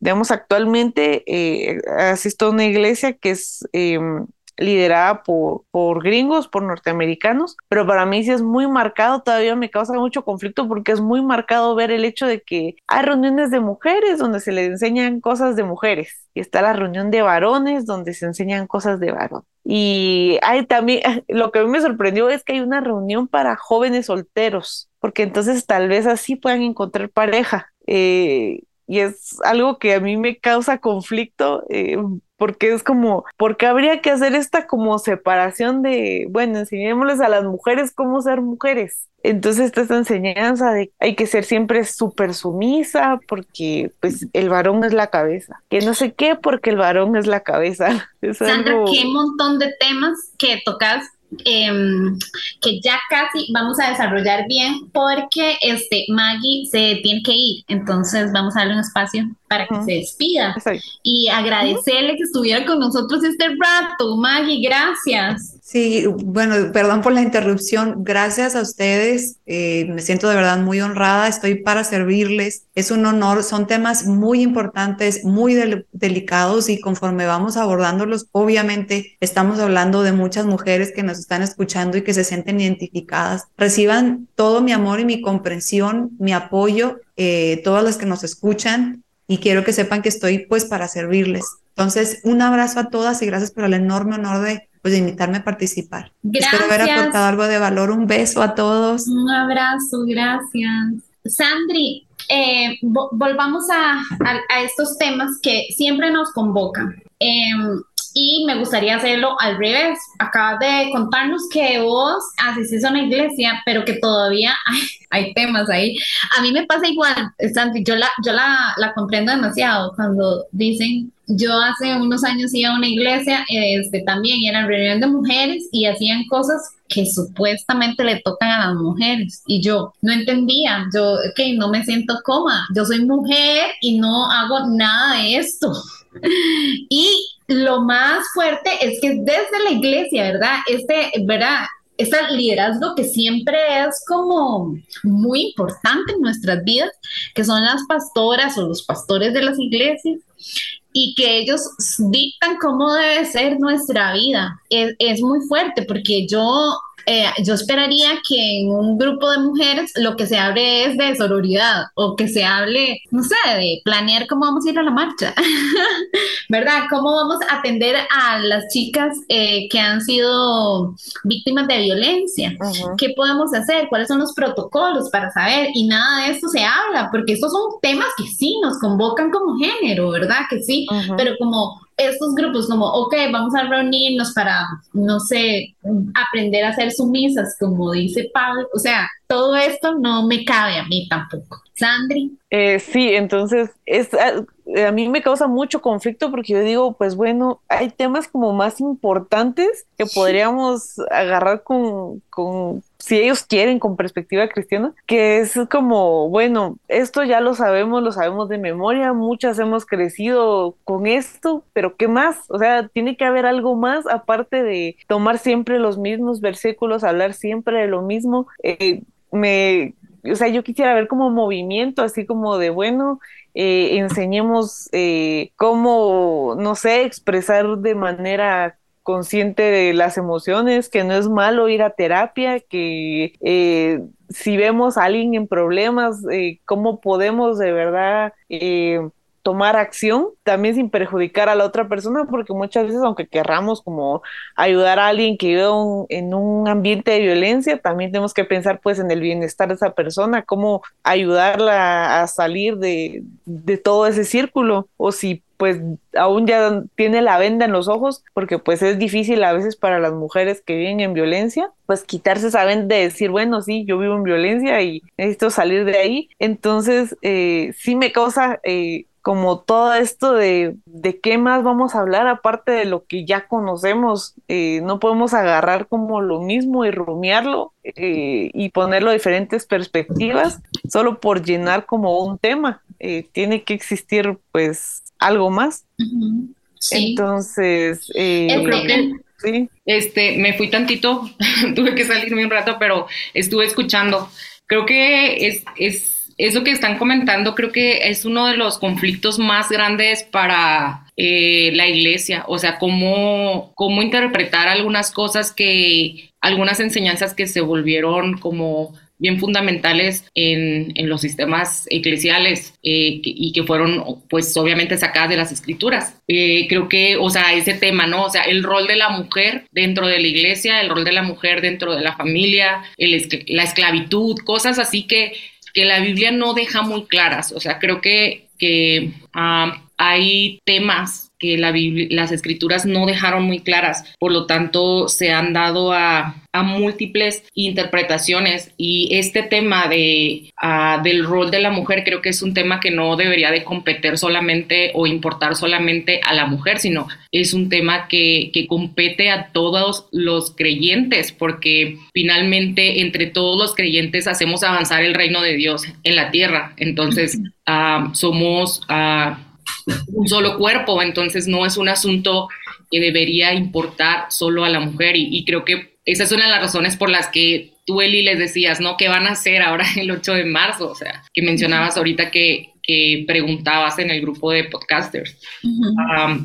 digamos, actualmente eh, asisto a una iglesia que es em, liderada por, por gringos, por norteamericanos, pero para mí sí es muy marcado, todavía me causa mucho conflicto porque es muy marcado ver el hecho de que hay reuniones de mujeres donde se les enseñan cosas de mujeres y está la reunión de varones donde se enseñan cosas de varón. Y hay también, lo que a mí me sorprendió es que hay una reunión para jóvenes solteros, porque entonces tal vez así puedan encontrar pareja. Eh, y es algo que a mí me causa conflicto. Eh, porque es como, porque habría que hacer esta como separación de, bueno, enseñémosles a las mujeres cómo ser mujeres. Entonces está esta enseñanza de hay que ser siempre súper sumisa porque pues el varón es la cabeza. Que no sé qué porque el varón es la cabeza. Sandra, qué montón de temas que tocas Em, que ya casi vamos a desarrollar bien porque este Maggie se tiene que ir, entonces vamos a darle un espacio para que se despida y agradecerle que estuviera con nosotros este rato, Maggie, gracias. Sí, bueno, perdón por la interrupción. Gracias a ustedes. Eh, me siento de verdad muy honrada. Estoy para servirles. Es un honor. Son temas muy importantes, muy delicados y conforme vamos abordándolos, obviamente estamos hablando de muchas mujeres que nos están escuchando y que se sienten identificadas. Reciban todo mi amor y mi comprensión, mi apoyo, eh, todas las que nos escuchan y quiero que sepan que estoy pues para servirles. Entonces, un abrazo a todas y gracias por el enorme honor de pues, de invitarme a participar. Gracias. Espero haber aportado algo de valor. Un beso a todos. Un abrazo, gracias. Sandri, eh, volvamos a, estos temas que siempre nos convocan. Em, y me gustaría hacerlo al revés. Acabas de contarnos que vos asistís a una iglesia, pero que todavía hay, hay temas ahí. A mí me pasa igual, Sandri, yo la, yo la, la comprendo demasiado cuando dicen yo hace unos años iba a una iglesia, este, también eran reunión de mujeres y hacían cosas que supuestamente le tocan a las mujeres. Y yo no entendía, yo que no me siento cómoda, yo soy mujer y no hago nada de esto. y lo más fuerte es que desde la iglesia, ¿verdad? Este, ¿verdad? este liderazgo que siempre es como muy importante en nuestras vidas, que son las pastoras o los pastores de las iglesias, y que ellos dictan cómo debe ser nuestra vida. Es, es muy fuerte porque yo eh, yo esperaría que en un grupo de mujeres lo que se hable es de sororidad o que se hable, no sé, de planear cómo vamos a ir a la marcha, ¿verdad? ¿Cómo vamos a atender a las chicas eh, que han sido víctimas de violencia? ¿Qué podemos hacer? ¿Cuáles son los protocolos para saber? Y nada de esto se habla, porque estos son temas que sí nos convocan como género, ¿verdad? Que sí, pero como estos grupos como, ok, vamos a reunirnos para, no sé, aprender a ser sumisas, como dice Pablo, o sea, todo esto no me cabe a mí tampoco. Sandri. Eh, sí, entonces es, ah, a, mí me causa mucho conflicto porque yo digo, pues bueno, hay temas como más importantes que podríamos agarrar con, con, si ellos quieren, con perspectiva cristiana, que es como, bueno, esto ya lo sabemos, lo sabemos de memoria, muchas hemos crecido con esto, pero ¿qué más? O sea, tiene que haber algo más aparte de tomar siempre los mismos versículos, hablar siempre de lo mismo. Eh, me o sea, yo quisiera ver como movimiento, así como de, bueno, eh, enseñemos eh, cómo, no sé, expresar de manera consciente las emociones, que no es malo ir a terapia, que eh, si vemos a alguien en problemas, cómo podemos de verdad tomar acción también sin perjudicar a la otra persona, porque muchas veces, aunque querramos como ayudar a alguien que vive en un ambiente de violencia, también tenemos que pensar pues en el bienestar de esa persona, cómo ayudarla a salir de, todo ese círculo, o si pues aún ya tiene la venda en los ojos, porque pues es difícil a veces para las mujeres que viven en violencia, pues quitarse esa venda de decir, bueno, sí, yo vivo en violencia y necesito salir de ahí. Entonces, eh, sí me causa eh, como todo esto de, de qué más vamos a hablar aparte de lo que ya conocemos. Eh, no podemos agarrar como lo mismo y rumiarlo eh, y ponerlo a diferentes perspectivas solo por llenar como un tema. Eh, tiene que existir pues algo más. Entonces, creo que sí. Este, me fui tantito, tuve que salirme un rato, pero estuve escuchando. Creo que es, es eso que están comentando creo que es uno de los conflictos más grandes para eh, la iglesia, o sea, cómo, cómo interpretar algunas cosas que, algunas enseñanzas que se volvieron como bien fundamentales en, en los sistemas eclesiales eh, y que fueron pues obviamente sacadas de las escrituras. Eh, creo que, o sea, ese tema, ¿no? O sea, el rol de la mujer dentro de la iglesia, el rol de la mujer dentro de la familia, la esclavitud, cosas así que que la Biblia no deja muy claras. O sea, creo que que ah, hay temas que la las escrituras no dejaron muy claras, por lo tanto se han dado a, a múltiples interpretaciones y este tema de, ah, del rol de la mujer creo que es un tema que no debería de competir solamente o importar solamente a la mujer, sino es un tema que, que compete a todos los creyentes porque finalmente entre todos los creyentes hacemos avanzar el reino de Dios en la tierra, entonces uh, somos... Uh, un solo cuerpo, entonces no es un asunto que debería importar solo a la mujer y, creo que esa es una de las razones por las que tú, Eli, les decías, ¿no? ¿Qué van a hacer ahora el 8 de marzo? O sea, que mencionabas ahorita que, que preguntabas en el grupo de podcasters.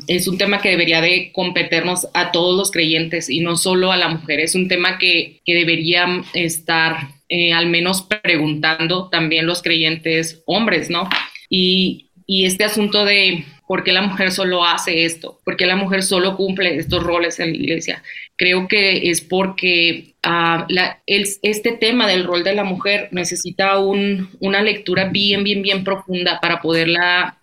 es un tema que debería de competirnos a todos los creyentes y no solo a la mujer. Es un tema que, que deberían estar eh, al menos preguntando también los creyentes hombres, ¿no? Y, y este asunto de por qué la mujer solo hace esto, por qué la mujer solo cumple estos roles en la iglesia, creo que es porque el, este tema del rol de la mujer necesita un, una lectura bien, bien, bien profunda para poderla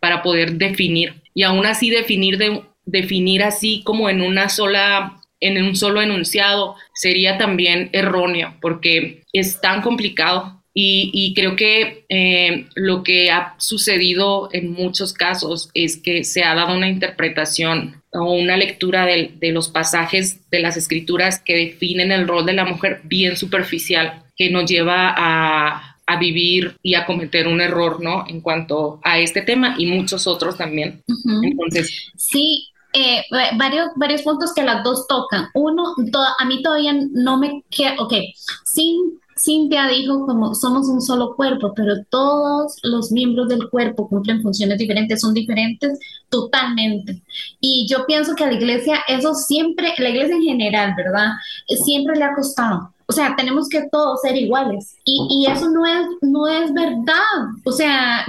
para poder definir. Y aún así definir de, definir así como en una sola en un solo enunciado sería también erróneo porque es tan complicado y, creo que eh, lo que ha sucedido en muchos casos es que se ha dado una interpretación o una lectura de, los pasajes de las escrituras que definen el rol de la mujer bien superficial, que nos lleva a, vivir y a cometer un error, ¿no? En cuanto a este tema y muchos otros también. Entonces. Sí, eh, varios, varios puntos que las dos tocan. Uno, a mí todavía no me queda, ok, sin Cintia dijo como somos un solo cuerpo, pero todos los miembros del cuerpo cumplen funciones diferentes, son diferentes totalmente. Y yo pienso que a la iglesia eso siempre, la iglesia en general, ¿verdad? Siempre le ha costado o sea, tenemos que todos ser iguales. Y, y eso no es, no es verdad. O sea,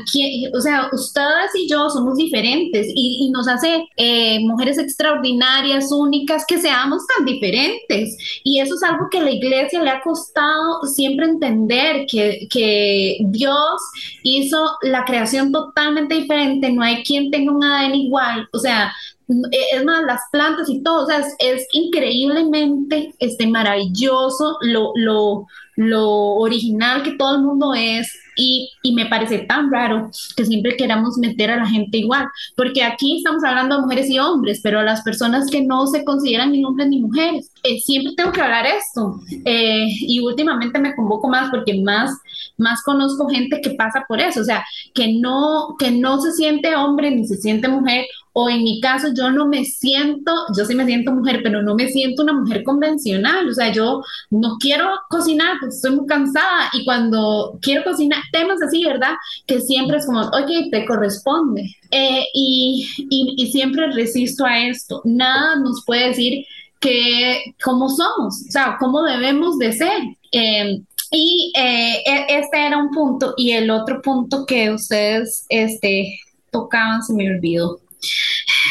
o sea, ustedes y yo somos diferentes y, y nos hace eh, mujeres extraordinarias, únicas, que seamos tan diferentes. Y eso es algo que la iglesia le ha costado siempre entender, que, que Dios hizo la creación totalmente diferente. No hay quien tenga un ADN igual. O sea, es más, las plantas y todo, o sea, es, increíblemente este, maravilloso lo, lo, lo original que todo el mundo es y, y, me parece tan raro que siempre queramos meter a la gente igual, porque aquí estamos hablando de mujeres y hombres, pero a las personas que no se consideran ni hombres ni mujeres, eh, siempre tengo que hablar esto. Eh, y últimamente me convoco más porque más, más conozco gente que pasa por eso, o sea, que no, que no se siente hombre ni se siente mujer o en mi caso yo no me siento, yo sí me siento mujer, pero no me siento una mujer convencional, o sea, yo no quiero cocinar porque estoy muy cansada y cuando quiero cocinar, temas así, ¿verdad? Que siempre es como, ok, te corresponde. Eh, y, y, siempre resisto a esto, nada nos puede decir que cómo somos, o sea, cómo debemos de ser. Em, y eh, e, este era un punto y el otro punto que ustedes este, tocaban se me olvidó.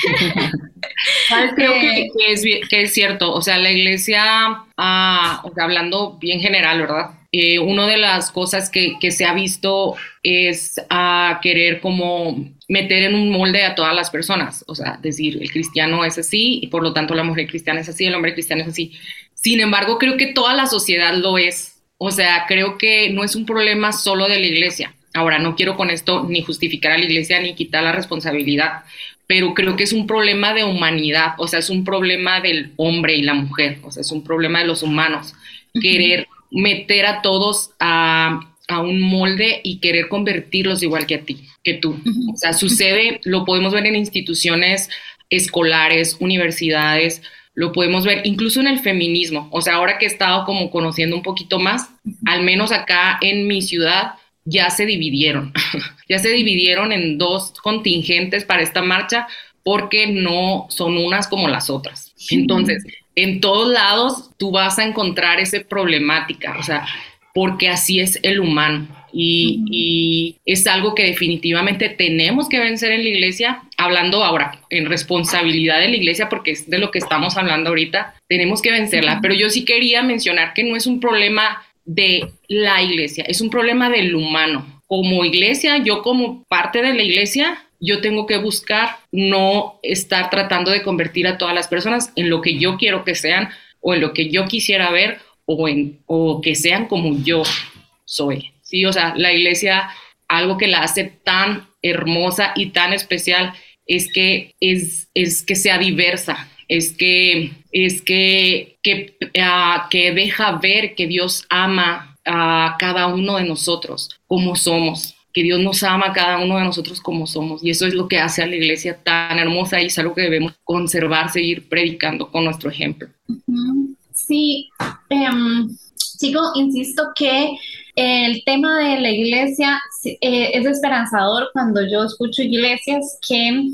Creo que, es, que, es, cierto, o sea, la iglesia, ah, hablando bien general, ¿verdad? Eh, una de las cosas que, que se ha visto es a querer como meter en un molde a todas las personas, o sea, decir, el cristiano es así y por lo tanto la mujer cristiana es así, el hombre cristiano es así. Sin embargo, creo que toda la sociedad lo es, o sea, creo que no es un problema solo de la iglesia. Ahora, no quiero con esto ni justificar a la iglesia ni quitar la responsabilidad, pero creo que es un problema de humanidad, o sea, es un problema del hombre y la mujer, o sea, es un problema de los humanos, querer meter a todos a, a, un molde y querer convertirlos igual que a ti, que tú. O sea, sucede, lo podemos ver en instituciones escolares, universidades, lo podemos ver incluso en el feminismo. O sea, ahora que he estado como conociendo un poquito más, al menos acá en mi ciudad, ya se dividieron, ya se dividieron en dos contingentes para esta marcha porque no son unas como las otras. Entonces, en todos lados tú vas a encontrar esa problemática, o sea, porque así es el humano. Y, y, es algo que definitivamente tenemos que vencer en la iglesia, hablando ahora en responsabilidad de la iglesia, porque es de lo que estamos hablando ahorita, tenemos que vencerla. Pero yo sí quería mencionar que no es un problema de la iglesia, es un problema del humano. como iglesia, yo como parte de la iglesia, yo tengo que buscar no estar tratando de convertir a todas las personas en lo que yo quiero que sean o en lo que yo quisiera ver o, en, o que sean como yo soy. Sí, o sea, la iglesia, algo que la hace tan hermosa y tan especial es que es, es que sea diversa, es que es que que, ah, que deja ver que Dios ama a cada uno de nosotros como somos, que Dios nos ama a cada uno de nosotros como somos. Y eso es lo que hace a la iglesia tan hermosa y es algo que debemos conservar, seguir predicando con nuestro ejemplo. Sí, um, sigo, insisto que el tema de la iglesia eh, es esperanzador cuando yo escucho iglesias que,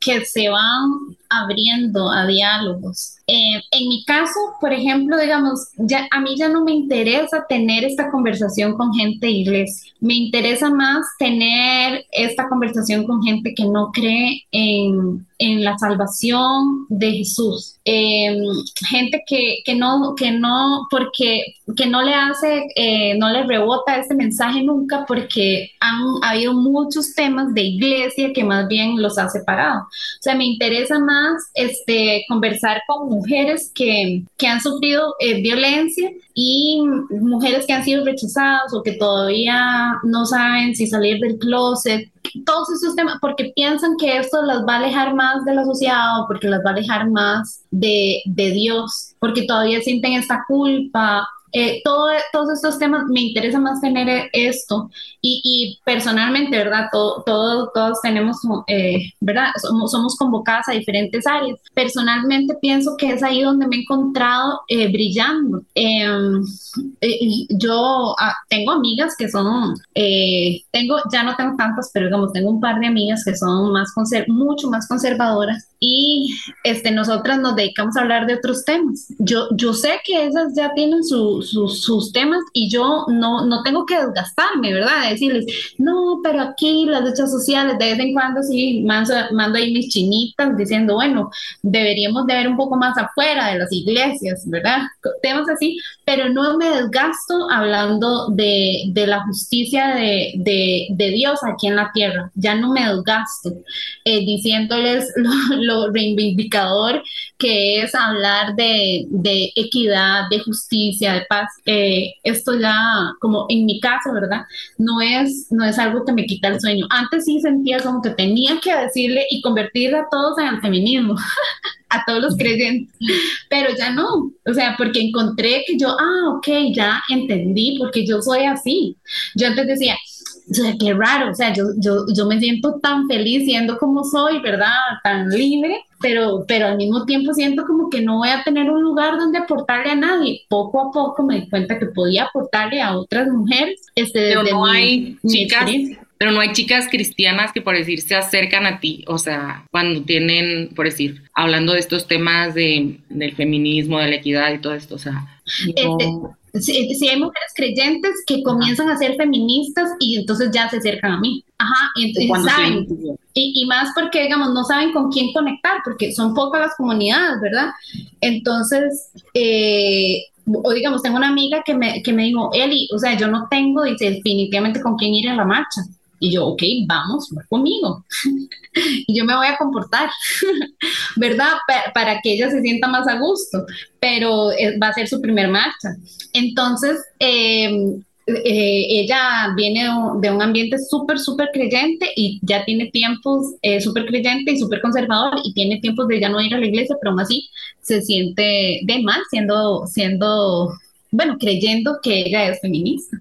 que se van abriendo a diálogos. Eh, en mi caso, por ejemplo, digamos, ya, a mí ya no me interesa tener esta conversación con gente iglesia. Me interesa más tener esta conversación con gente que no cree en, en la salvación de Jesús. Em, gente que, que, no, que no, porque, que no le hace, eh, no le rebota este mensaje nunca porque han habido muchos temas de iglesia que más bien los ha separado. O sea, me interesa más este, conversar con mujeres que, que han sufrido eh, violencia y mujeres que han sido rechazadas o que todavía no saben si salir del closet, todos esos temas, porque piensan que esto las va a alejar más de la sociedad o porque las va a alejar más de, de Dios, porque todavía sienten esta culpa eh, todo, todos estos temas me interesa más tener esto y, y personalmente, ¿verdad? Todo, todo, todos tenemos, eh, ¿verdad? Somos, somos, convocadas a diferentes áreas. Personalmente pienso que es ahí donde me he encontrado eh, brillando. Em, yo ah, tengo amigas que son, tengo, ya no tengo tantas, pero digamos, tengo un par de amigas que son más mucho más conservadoras y este, nosotras nos dedicamos a hablar de otros temas. Yo, yo sé que esas ya tienen su, sus temas y yo no, no tengo que desgastarme, ¿verdad? Decirles, no, pero aquí las luchas sociales, de vez en cuando sí, mando, mando ahí mis chinitas diciendo, bueno, deberíamos de ver un poco más afuera de las iglesias, ¿verdad? Temas así, pero no me desgasto hablando de, la justicia de, Dios aquí en la tierra, ya no me desgasto eh, diciéndoles lo, reivindicador que es hablar de, de equidad, de justicia, de paz. Eh, esto ya, como en mi caso, ¿verdad? No es, no es algo que me quita el sueño. Antes sí sentía como que tenía que decirle y convertir a todos en el feminismo. a todos los creyentes, pero ya no, o sea, porque encontré que yo, ah, ok, ya entendí, porque yo soy así. Yo antes decía, o sea, qué raro, o sea, yo, yo, yo me siento tan feliz siendo como soy, ¿verdad? Tan libre, pero, pero al mismo tiempo siento como que no voy a tener un lugar donde aportarle a nadie. Poco a poco me di cuenta que podía aportarle a otras mujeres. Este, pero no hay chicas, pero no hay chicas cristianas que por decir se acercan a ti, o sea, cuando tienen, por decir, hablando de estos temas de, del feminismo, de la equidad y todo esto, o sea, este, si, hay mujeres creyentes que comienzan a ser feministas y entonces ya se acercan a mí. Ajá, y, saben. Y, más porque, digamos, no saben con quién conectar, porque son pocas las comunidades, ¿verdad? Entonces, eh, o digamos, tengo una amiga que me, que me dijo, Eli, o sea, yo no tengo, dice, definitivamente con quién ir a la marcha. Y yo, ok, vamos, conmigo. y yo me voy a comportar, ¿verdad? para que ella se sienta más a gusto, pero eh, va a ser su primer marcha. Entonces, em, eh, ella viene de un ambiente súper, súper creyente y ya tiene tiempos eh, súper creyente y súper conservador y tiene tiempos de ya no ir a la iglesia, pero aún así se siente de mal siendo, siendo, bueno, creyendo que ella es feminista.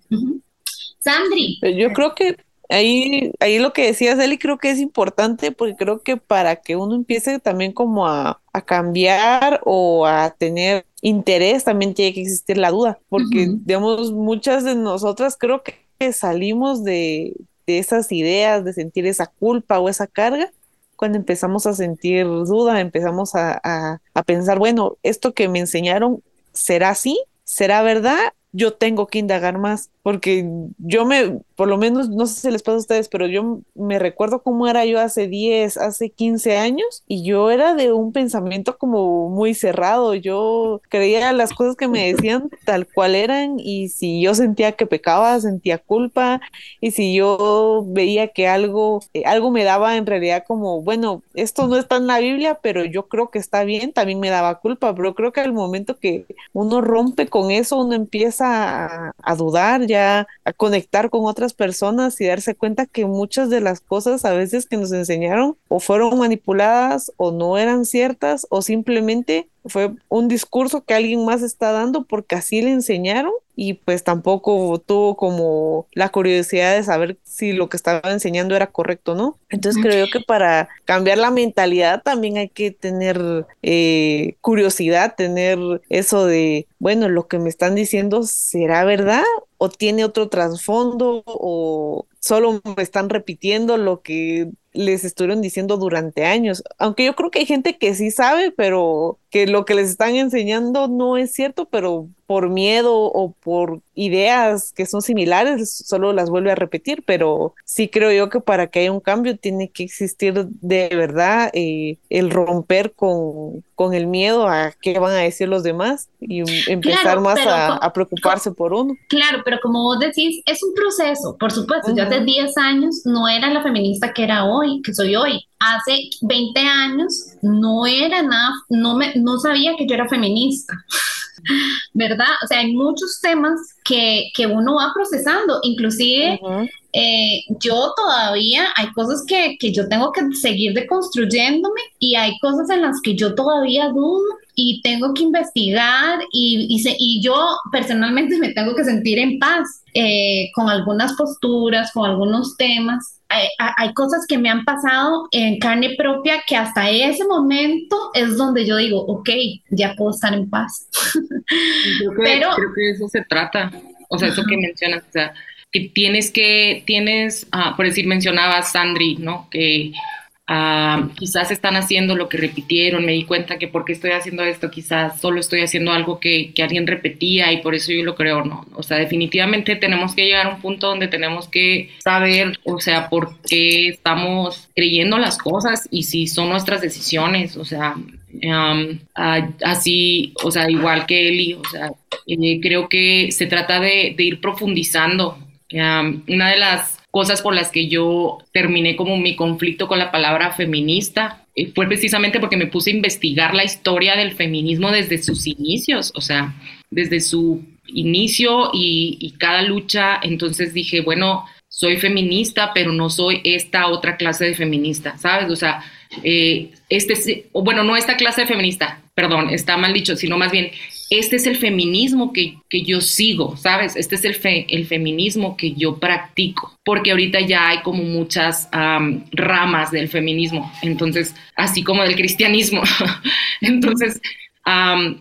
Sandri. Yo creo que ahí, ahí lo que decías, Eli, creo que es importante porque creo que para que uno empiece también como a, cambiar o a tener interés, también tiene que existir la duda, porque, digamos, muchas de nosotras creo que salimos de, esas ideas, de sentir esa culpa o esa carga, cuando empezamos a sentir duda, empezamos a, a pensar, bueno, esto que me enseñaron, ¿será así? ¿Será verdad? Yo tengo que indagar más, porque yo me, por lo menos, no sé si les pasa a ustedes, pero yo me recuerdo cómo era yo hace 10, hace 15 años y yo era de un pensamiento como muy cerrado. Yo creía las cosas que me decían tal cual eran y si yo sentía que pecaba, sentía culpa y si yo veía que algo, eh, algo me daba en realidad como, bueno, esto no está en la Biblia, pero yo creo que está bien, también me daba culpa, pero creo que al momento que uno rompe con eso, uno empieza a, dudar, ya a conectar con otras personas y darse cuenta que muchas de las cosas a veces que nos enseñaron o fueron manipuladas o no eran ciertas o simplemente fue un discurso que alguien más está dando porque así le enseñaron y pues tampoco tuvo como la curiosidad de saber si lo que estaba enseñando era correcto o no. Entonces creo que para cambiar la mentalidad también hay que tener eh, curiosidad, tener eso de, bueno, lo que me están diciendo será verdad o tiene otro trasfondo o solo me están repitiendo lo que les estuvieron diciendo durante años. Aunque yo creo que hay gente que sí sabe, pero que lo que les están enseñando no es cierto, pero por miedo o por ideas que son similares, solo las vuelve a repetir, pero sí creo yo que para que haya un cambio tiene que existir de verdad eh, el romper con, con, el miedo a qué van a decir los demás y empezar más a, preocuparse por uno. Claro, pero como vos decís, es un proceso, por supuesto, yo hace 10 años no era la feminista que era hoy, que soy hoy. Hace 20 años no era nada, no, me, no sabía que yo era feminista. ¿verdad? O sea, hay muchos temas que, que uno va procesando, inclusive eh, yo todavía, hay cosas que, que, yo tengo que seguir deconstruyéndome y hay cosas en las que yo todavía dudo y tengo que investigar y, y, y yo personalmente me tengo que sentir en paz eh, con algunas posturas, con algunos temas hay, cosas que me han pasado en carne propia que hasta ese momento es donde yo digo, ok, ya puedo estar en paz. Pero creo que eso se trata, o sea, eso que mencionas, o sea, que tienes que, tienes, ah, por decir, mencionabas Sandri, ¿no? Que Ah, quizás están haciendo lo que repitieron, me di cuenta que porque estoy haciendo esto, quizás solo estoy haciendo algo que, alguien repetía y por eso yo lo creo, ¿no? O sea, definitivamente tenemos que llegar a un punto donde tenemos que saber, o sea, por qué estamos creyendo las cosas y si son nuestras decisiones, o sea, así, o sea, igual que Eli, o sea, eh, creo que se trata de ir profundizando. una de las cosas por las que yo terminé como mi conflicto con la palabra feminista eh, fue precisamente porque me puse a investigar la historia del feminismo desde sus inicios, o sea, desde su inicio y, cada lucha. Entonces dije, bueno, soy feminista, pero no soy esta otra clase de feminista, ¿sabes? O sea, eh, este, bueno, no esta clase de feminista, perdón, está mal dicho, sino más bien, este es el feminismo que, yo sigo, ¿sabes? Este es el, el feminismo que yo practico, porque ahorita ya hay como muchas ramas del feminismo, entonces, así como del cristianismo. entonces,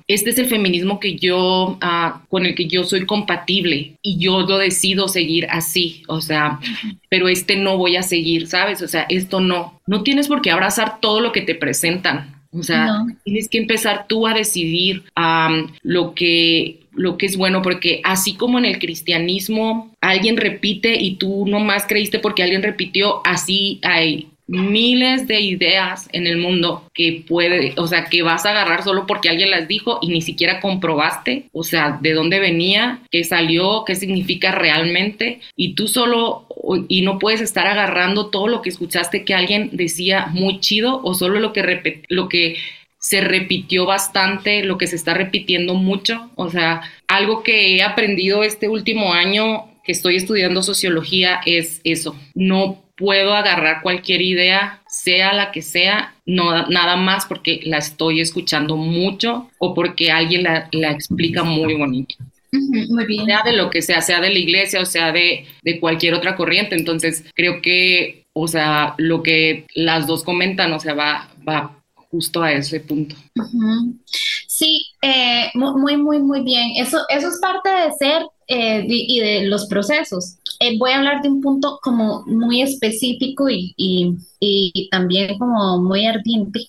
este es el feminismo que yo, ah, con el que yo soy compatible y yo lo decido seguir así, o sea, pero este no voy a seguir, ¿sabes? O sea, esto no. No tienes por qué abrazar todo lo que te presentan. O sea, tienes que empezar tú a decidir lo que lo que es bueno, porque así como en el cristianismo alguien repite y tú nomás creíste porque alguien repitió, así hay miles de ideas en el mundo que puede, o sea, que vas a agarrar solo porque alguien las dijo y ni siquiera comprobaste, o sea, de dónde venía, qué salió, qué significa realmente, y tú solo, y no puedes estar agarrando todo lo que escuchaste que alguien decía muy chido o solo lo que, lo que se repitió bastante, lo que se está repitiendo mucho, o sea, algo que he aprendido este último año que estoy estudiando sociología es eso, no puedo agarrar cualquier idea, sea la que sea, no, nada más porque la estoy escuchando mucho o porque alguien la, explica muy bonito. muy bien. Sea de lo que sea, sea de la iglesia o sea de, cualquier otra corriente. Entonces, creo que, o sea, lo que las dos comentan, o sea, va, va justo a ese punto. Sí, eh, muy, muy, muy bien. Eso, eso es parte de ser eh, y de los procesos. Eh, voy a hablar de un punto como muy específico y, y, y también como muy ardiente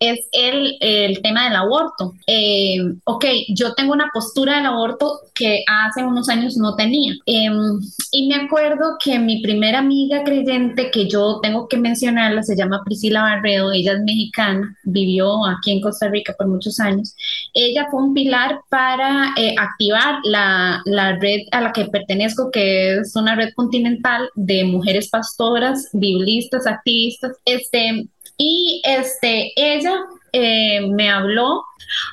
es el, el tema del aborto. Eh, ok, yo tengo una postura del aborto que hace unos años no tenía. Em, y me acuerdo que mi primera amiga creyente, que yo tengo que mencionarla, se llama Priscila Barredo, ella es mexicana, vivió aquí en Costa Rica por muchos años. Ella fue un pilar para eh, activar la, la red a la que pertenezco, que es una red continental de mujeres pastoras, biblistas, activistas. Este, y este, ella eh, me habló,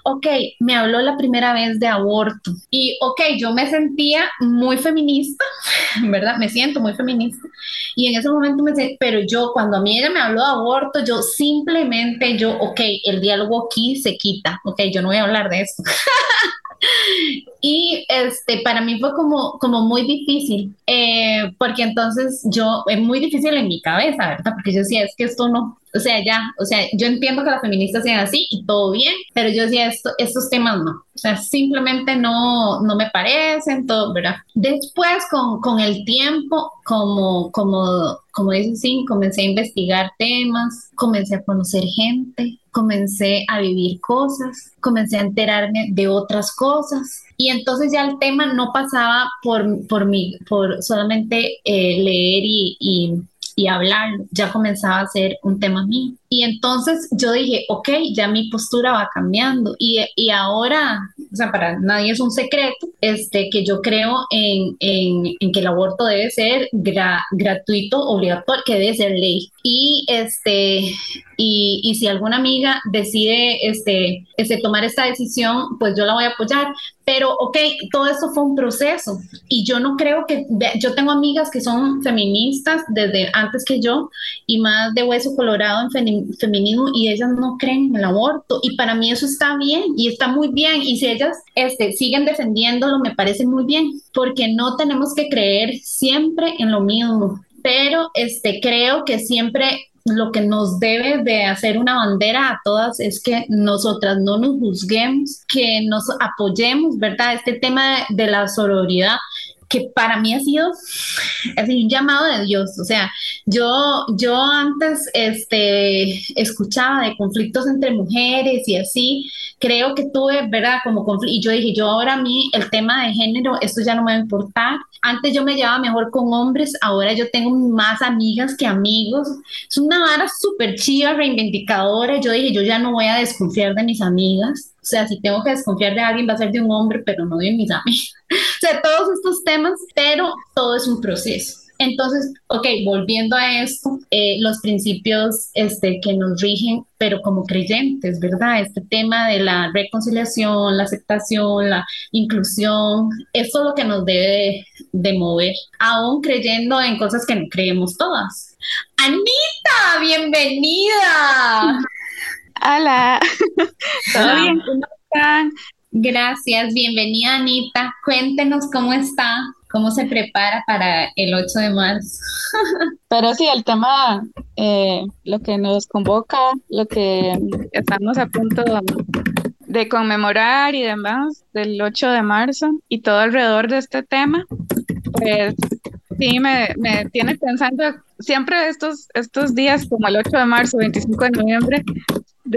ok, me habló la primera vez de aborto. Y ok, yo me sentía muy feminista, ¿verdad? Me siento muy feminista. Y en ese momento me decía, pero yo cuando a mí ella me habló de aborto, yo simplemente, yo, ok, el diálogo aquí se quita, ok, yo no voy a hablar de esto. y este, para mí fue como, como muy difícil, eh, porque entonces yo, es muy difícil en mi cabeza, ¿verdad? Porque yo decía, es que esto no, o sea, ya, o sea, yo entiendo que las feministas sean así y todo bien, pero yo decía, esto, estos temas no, o sea, simplemente no, no me parecen, todo, ¿verdad? Después, con, con el tiempo, como, como, como dicen, sí, comencé a investigar temas, comencé a conocer gente, comencé a vivir cosas, comencé a enterarme de otras cosas. Y entonces ya el tema no pasaba por, por mí, por solamente eh, leer y, y y hablar, ya comenzaba a ser un tema mío. Y entonces yo dije, ok, ya mi postura va cambiando y, y ahora, o sea, para nadie es un secreto, este, que yo creo en, en, en que el aborto debe ser gratuito, obligatorio, que debe ser ley. Y, este, y, y, si alguna amiga decide este, este, tomar esta decisión, pues yo la voy a apoyar. Pero, ok, todo eso fue un proceso y yo no creo que, yo tengo amigas que son feministas desde antes que yo y más de hueso colorado en feminismo y ellas no creen en el aborto. Y para mí eso está bien y está muy bien. Y si ellas este, siguen defendiéndolo me parece muy bien porque no tenemos que creer siempre en lo mismo. Pero este, creo que siempre lo que nos debe de hacer una bandera a todas es que nosotras no nos juzguemos, que nos apoyemos, ¿verdad? Este tema de, de la sororidad que para mí ha sido así, un llamado de Dios. O sea, yo, yo antes este, escuchaba de conflictos entre mujeres y así, creo que tuve, ¿verdad? Como conflicto, y yo dije, yo ahora a mí el tema de género, esto ya no me va a importar. Antes yo me llevaba mejor con hombres, ahora yo tengo más amigas que amigos. Es una vara súper chiva, reivindicadora. Yo dije, yo ya no voy a desconfiar de mis amigas. O sea, si tengo que desconfiar de alguien, va a ser de un hombre, pero no de mis amigas. o sea, todos estos temas, pero todo es un proceso. Entonces, ok, volviendo a esto, eh, los principios este, que nos rigen, pero como creyentes, ¿verdad? Este tema de la reconciliación, la aceptación, la inclusión, eso es lo que nos debe de mover, aún creyendo en cosas que no creemos todas. Anita, bienvenida. Hola, ¿todo bien? ¿Cómo están? Gracias, bienvenida Anita. Cuéntenos cómo está, cómo se prepara para el 8 de marzo. Pero sí, el tema, eh, lo que nos convoca, lo que estamos a punto de conmemorar y demás del 8 de marzo y todo alrededor de este tema, pues sí me, me tiene pensando siempre estos, estos días como el 8 de marzo, 25 de noviembre,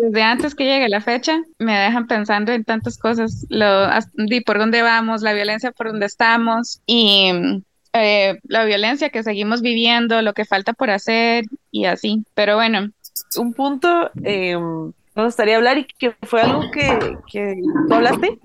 desde antes que llegue la fecha, me dejan pensando en tantas cosas, lo, por dónde vamos, la violencia por dónde estamos y eh, la violencia que seguimos viviendo, lo que falta por hacer y así. Pero bueno. Un punto eh, me gustaría hablar y que fue algo que, que tú hablaste,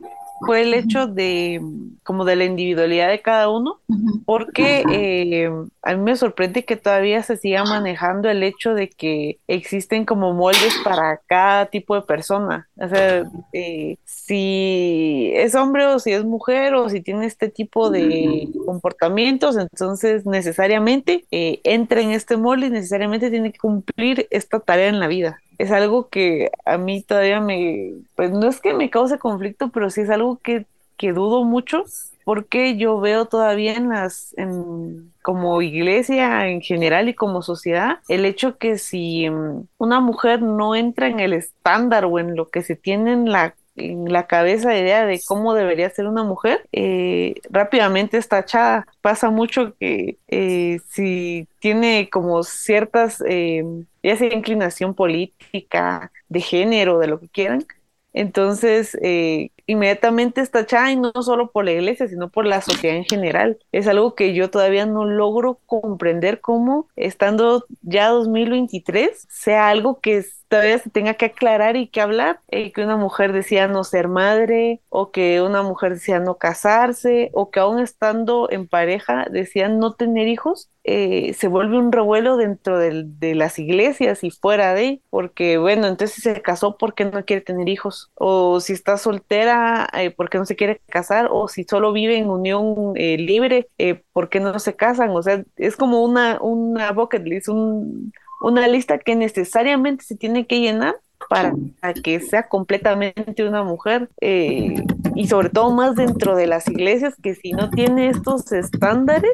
fue el hecho de como de la individualidad de cada uno, porque eh, a mí me sorprende que todavía se siga manejando el hecho de que existen como moldes para cada tipo de persona. O sea, eh, si es hombre o si es mujer o si tiene este tipo de comportamientos, entonces necesariamente eh, entra en este molde y necesariamente tiene que cumplir esta tarea en la vida es algo que a mí todavía me, pues no es que me cause conflicto, pero sí es algo que, que dudo mucho porque yo veo todavía en las, en, como iglesia en general y como sociedad, el hecho que si mm, una mujer no entra en el estándar o en lo que se tiene en la en la cabeza idea de cómo debería ser una mujer, eh, rápidamente está tachada. Pasa mucho que eh, si tiene como ciertas, eh, ya sea inclinación política, de género, de lo que quieran, entonces, eh, inmediatamente está tachada y no solo por la iglesia, sino por la sociedad en general. Es algo que yo todavía no logro comprender cómo, estando ya 2023, sea algo que todavía se tenga que aclarar y que hablar, eh, que una mujer decía no ser madre, o que una mujer decía no casarse, o que aún estando en pareja decían no tener hijos, eh, se vuelve un revuelo dentro de las iglesias y fuera de, porque bueno, entonces se casó, ¿por qué no quiere tener hijos? O si está soltera, eh, ¿por qué no se quiere casar? O si solo vive en unión libre, ¿por qué no se casan? O sea, es como una, una bucket list, un una lista que necesariamente se tiene que llenar para que sea completamente una mujer eh, y sobre todo más dentro de las iglesias que si no tiene estos estándares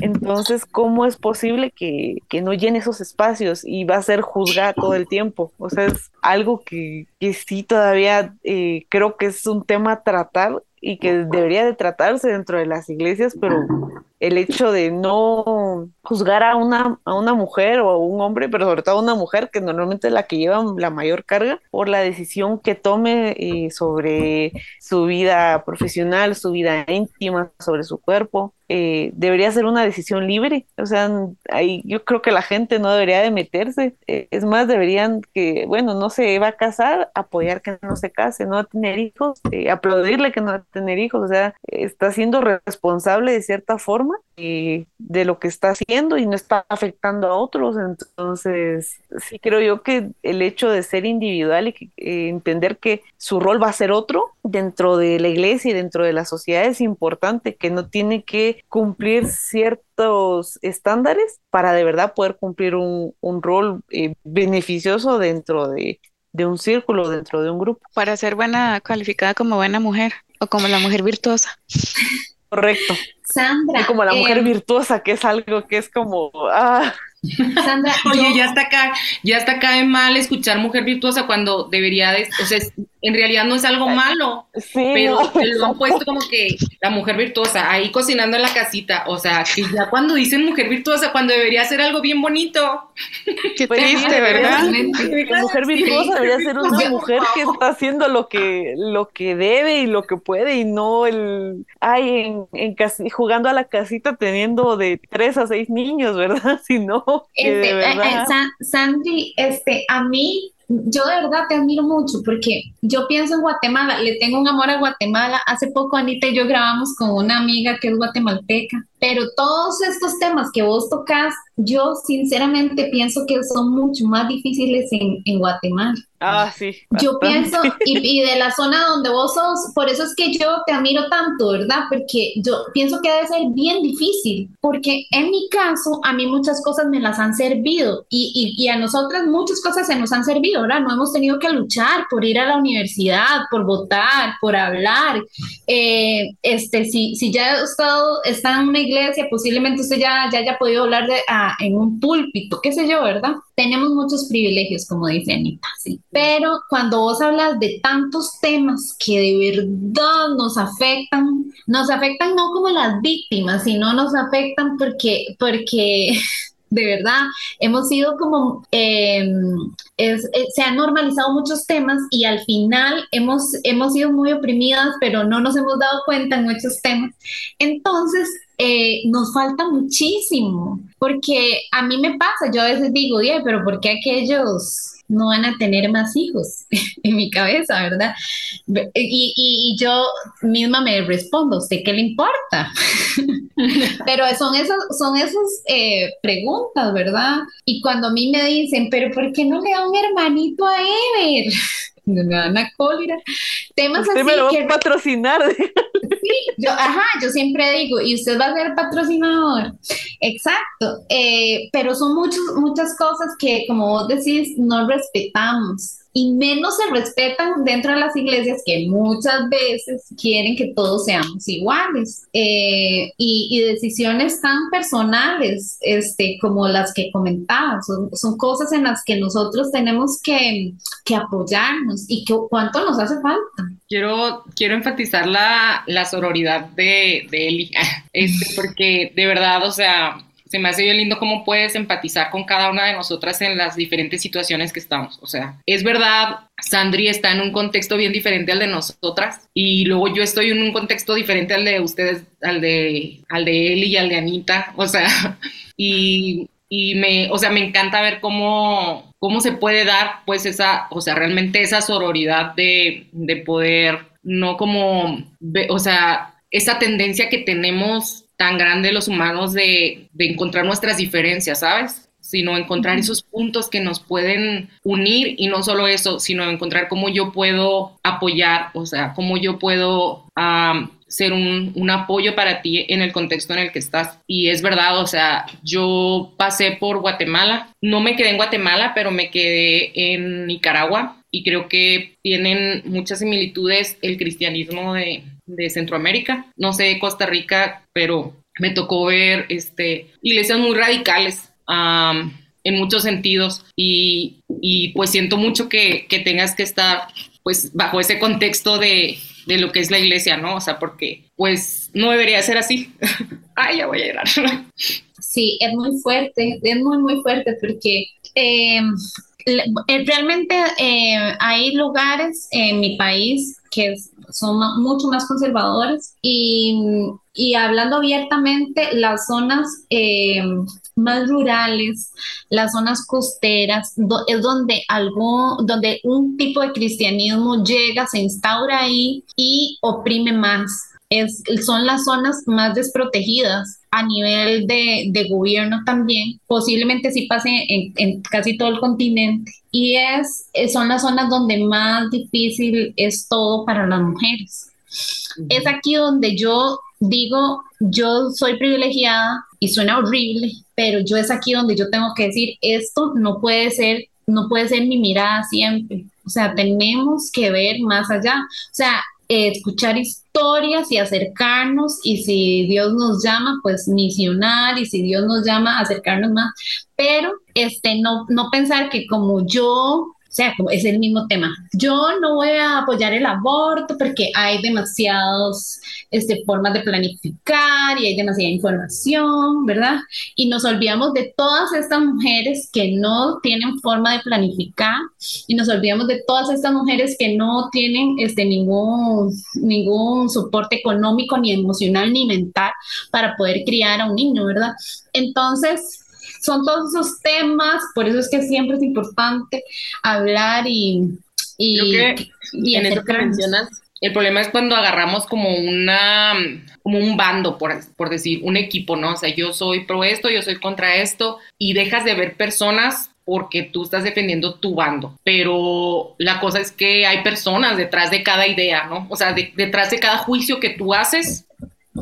entonces cómo es posible que, no llene esos espacios y va a ser juzgada todo el tiempo o sea es algo que, que sí todavía eh, creo que es un tema a tratar y que debería de tratarse dentro de las iglesias, pero el hecho de no juzgar a una, a una mujer o a un hombre, pero sobre todo a una mujer, que normalmente es la que lleva la mayor carga, por la decisión que tome eh, sobre su vida profesional, su vida íntima, sobre su cuerpo, eh, debería ser una decisión libre. O sea, ahí yo creo que la gente no debería de meterse. Eh, es más, deberían que, bueno, no se va a casar, apoyar que no se case, no va a tener hijos, aplaudirle que no va a tener hijos. O sea, está siendo responsable de cierta forma de lo que está haciendo y no está afectando a otros. Entonces, sí creo yo que el hecho de ser individual y eh, entender que su rol va a ser otro dentro de la iglesia y dentro de la sociedad es importante, que no tiene que cumplir ciertos estándares para de verdad poder cumplir un, rol eh, beneficioso dentro de, de un círculo, dentro de un grupo. Para ser buena, calificada como buena mujer o como la mujer virtuosa. Correcto. Sandra. Y como la mujer eh, virtuosa, que es algo que es como. Ah. Sandra, oye, ya está acá, ya está acá de mal escuchar mujer virtuosa cuando debería de, o sea, en realidad no es algo malo, pero lo han puesto como que la mujer virtuosa, ahí cocinando en la casita, o sea, que ya cuando dicen mujer virtuosa, cuando debería ser algo bien bonito. Qué triste, ¿verdad? La mujer virtuosa debería ser una mujer que está haciendo lo que, lo que debe y lo que puede y no el, ay, en, en jugando a la casita teniendo de tres a seis niños, ¿verdad? Que de este, eh, eh, verdad... Sandy, este, a mí yo de verdad te admiro mucho porque yo pienso en Guatemala, le tengo un amor a Guatemala. Hace poco Anita y yo grabamos con una amiga que es guatemalteca, pero todos estos temas que vos tocas, yo sinceramente pienso que son mucho más difíciles en, en Guatemala. Ah, sí. Yo pienso, y, de la zona donde vos sos, por eso es que yo te admiro tanto, ¿verdad? Porque yo pienso que debe ser bien difícil, porque en mi caso, a mí muchas cosas me las han servido y, y, a nosotras muchas cosas se nos han servido, ¿verdad? No hemos tenido que luchar por ir a la universidad, por votar, por hablar. Eh, este, si, si ya he estado, está en una iglesia, posiblemente usted ya, ya haya podido hablar de, ah, en un púlpito, qué sé yo, ¿verdad? Tenemos muchos privilegios, como dice Anita, sí. Pero cuando vos hablas de tantos temas que de verdad nos afectan, nos afectan no como las víctimas, sino nos afectan porque, porque de verdad hemos sido como, em, eh, se han normalizado muchos temas y al final hemos, hemos sido muy oprimidas, pero no nos hemos dado cuenta en muchos temas. Entonces, eh, nos falta muchísimo, porque a mí me pasa, yo a veces digo, oye, pero ¿por qué aquellos no van a tener más hijos en mi cabeza, ¿verdad? Y, y, yo misma me respondo, ¿usted qué le importa? pero son esas, son esas eh, preguntas, ¿verdad? Y cuando a mí me dicen, pero ¿por qué no le da un hermanito a Ever? Me dan a cólera. Temas usted así me lo va a patrocinar. Sí, yo, ajá, yo siempre digo, y usted va a ser patrocinador. Exacto, eh, pero son muchos, muchas cosas que, como vos decís, no respetamos y menos se respetan dentro de las iglesias que muchas veces quieren que todos seamos iguales eh, y, decisiones tan personales este, como las que comentaba, son, cosas en las que nosotros tenemos que, que apoyarnos y que, cuánto nos hace falta. Quiero, quiero enfatizar la, la sororidad de, de Eli, este, porque de verdad, o sea, se me hace bien lindo cómo puedes empatizar con cada una de nosotras en las diferentes situaciones que estamos. O sea, es verdad, Sandri está en un contexto bien diferente al de nosotras y luego yo estoy en un contexto diferente al de ustedes, al de, al de él y al de Anita. O sea, y, y me, o sea, me encanta ver cómo, cómo se puede dar pues esa, o sea, realmente esa sororidad de, de poder, no como, o sea, esa tendencia que tenemos tan grande los humanos de, encontrar nuestras diferencias, ¿sabes? sino encontrar esos puntos que nos pueden unir y no solo eso, sino encontrar cómo yo puedo apoyar, o sea, cómo yo puedo ser un, un, apoyo para ti en el contexto en el que estás. Y es verdad, o sea, yo pasé por Guatemala, no me quedé en Guatemala, pero me quedé en Nicaragua y creo que tienen muchas similitudes el cristianismo de, de Centroamérica, no sé Costa Rica, pero me tocó ver este, iglesias muy radicales en muchos sentidos y, pues siento mucho que, que, tengas que estar pues bajo ese contexto de, de, lo que es la iglesia, ¿no? O sea, porque pues no debería ser así. Ay, ya voy a llorar. Sí, es muy fuerte, es muy, muy fuerte porque eh, realmente eh, hay lugares en mi país que son mucho más conservadores y, y hablando abiertamente, las zonas eh, más rurales, las zonas costeras, es donde, algo, donde un tipo de cristianismo llega, se instaura ahí y oprime más. Son las zonas más desprotegidas a nivel de, de gobierno también, posiblemente sí pase en, en, casi todo el continente, y es, son las zonas donde más difícil es todo para las mujeres. Es aquí donde yo digo, yo soy privilegiada y suena horrible, pero yo es aquí donde yo tengo que decir, esto no puede ser, no puede ser mi mirada siempre. O sea, tenemos que ver más allá. O sea, escuchar historias y acercarnos y si Dios nos llama, pues misionar y si Dios nos llama, acercarnos más, pero este, no, no pensar que como yo o sea, es el mismo tema. Yo no voy a apoyar el aborto porque hay demasiadas este, formas de planificar y hay demasiada información, ¿verdad? Y nos olvidamos de todas estas mujeres que no tienen forma de planificar y nos olvidamos de todas estas mujeres que no tienen este, ningún, ningún soporte económico, ni emocional, ni mental para poder criar a un niño, ¿verdad? Entonces, son todos esos temas, por eso es que siempre es importante hablar y... y, en eso que mencionas, el problema es cuando agarramos como una, como un bando, por, por decir, un equipo, ¿no? O sea, yo soy pro esto, yo soy contra esto, y dejas de ver personas porque tú estás defendiendo tu bando. Pero la cosa es que hay personas detrás de cada idea, ¿no? O sea, detrás de cada juicio que tú haces,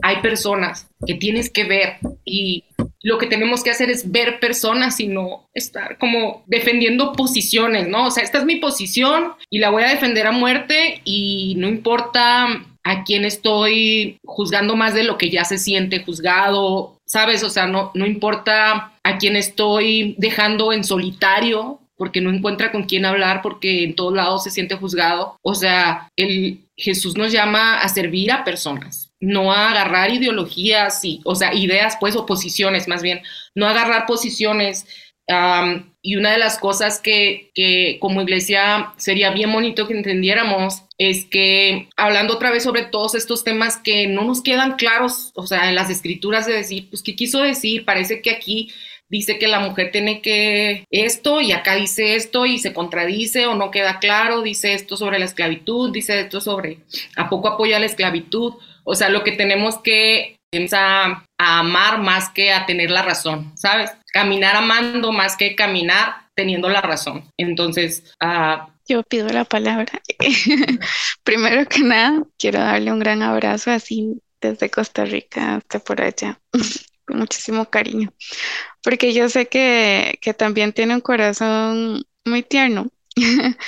hay personas que tienes que ver y lo que tenemos que hacer es ver personas y no estar como defendiendo posiciones, ¿no? O sea, esta es mi posición y la voy a defender a muerte y no importa a quién estoy juzgando más de lo que ya se siente juzgado, ¿sabes? O sea, no, no importa a quién estoy dejando en solitario porque no encuentra con quién hablar, porque en todos lados se siente juzgado. O sea, el Jesús nos llama a servir a personas no agarrar ideologías, y, o sea, ideas, pues, o posiciones más bien, no agarrar posiciones. y una de las cosas que, que, como iglesia sería bien bonito que entendiéramos es que hablando otra vez sobre todos estos temas que no nos quedan claros, o sea, en las escrituras de decir, pues, ¿qué quiso decir? Parece que aquí dice que la mujer tiene que esto y acá dice esto y se contradice o no queda claro, dice esto sobre la esclavitud, dice esto sobre, ¿a poco apoya la esclavitud? O sea, lo que tenemos que es a, amar más que a tener la razón, ¿sabes? Caminar amando más que caminar teniendo la razón. Entonces, uh, yo pido la palabra. Primero que nada, quiero darle un gran abrazo así desde Costa Rica hasta por allá. muchísimo cariño, porque yo sé que, que también tiene un corazón muy tierno.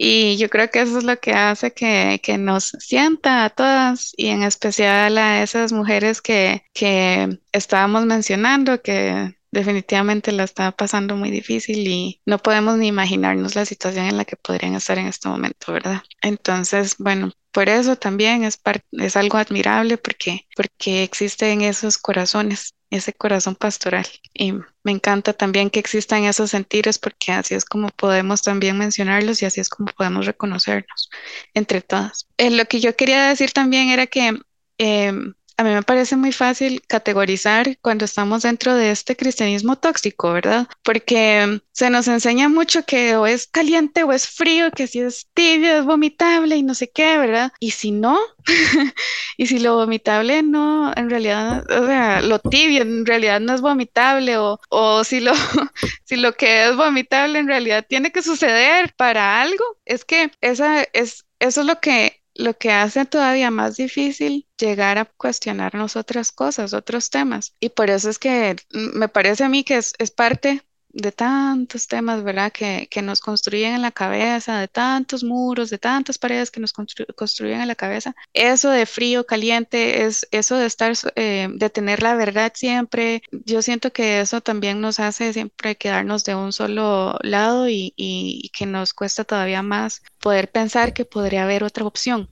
Y yo creo que eso es lo que hace que, que, nos sienta a todas y en especial a esas mujeres que, que estábamos mencionando, que definitivamente la está pasando muy difícil y no podemos ni imaginarnos la situación en la que podrían estar en este momento, ¿verdad? Entonces, bueno, por eso también es, es algo admirable porque, porque existen esos corazones, ese corazón pastoral. Y me encanta también que existan esos sentidos porque así es como podemos también mencionarlos y así es como podemos reconocernos entre todas. Eh, lo que yo quería decir también era que eh, a mí me parece muy fácil categorizar cuando estamos dentro de este cristianismo tóxico, ¿verdad? Porque se nos enseña mucho que o es caliente o es frío, que si es tibio es vomitable y no sé qué, ¿verdad? Y si no, y si lo vomitable no, en realidad, o sea, lo tibio en realidad no es vomitable o, o si, lo, si lo que es vomitable en realidad tiene que suceder para algo, es que esa es, eso es lo que lo que hace todavía más difícil llegar a cuestionarnos otras cosas, otros temas. Y por eso es que mm, me parece a mí que es, parte de tantos temas, ¿verdad? Que, que, nos construyen en la cabeza, de tantos muros, de tantas paredes que nos construyen en la cabeza. Eso de frío, caliente, es eso de estar, eh, de tener la verdad siempre. Yo siento que eso también nos hace siempre quedarnos de un solo lado y, y que nos cuesta todavía más poder pensar que podría haber otra opción.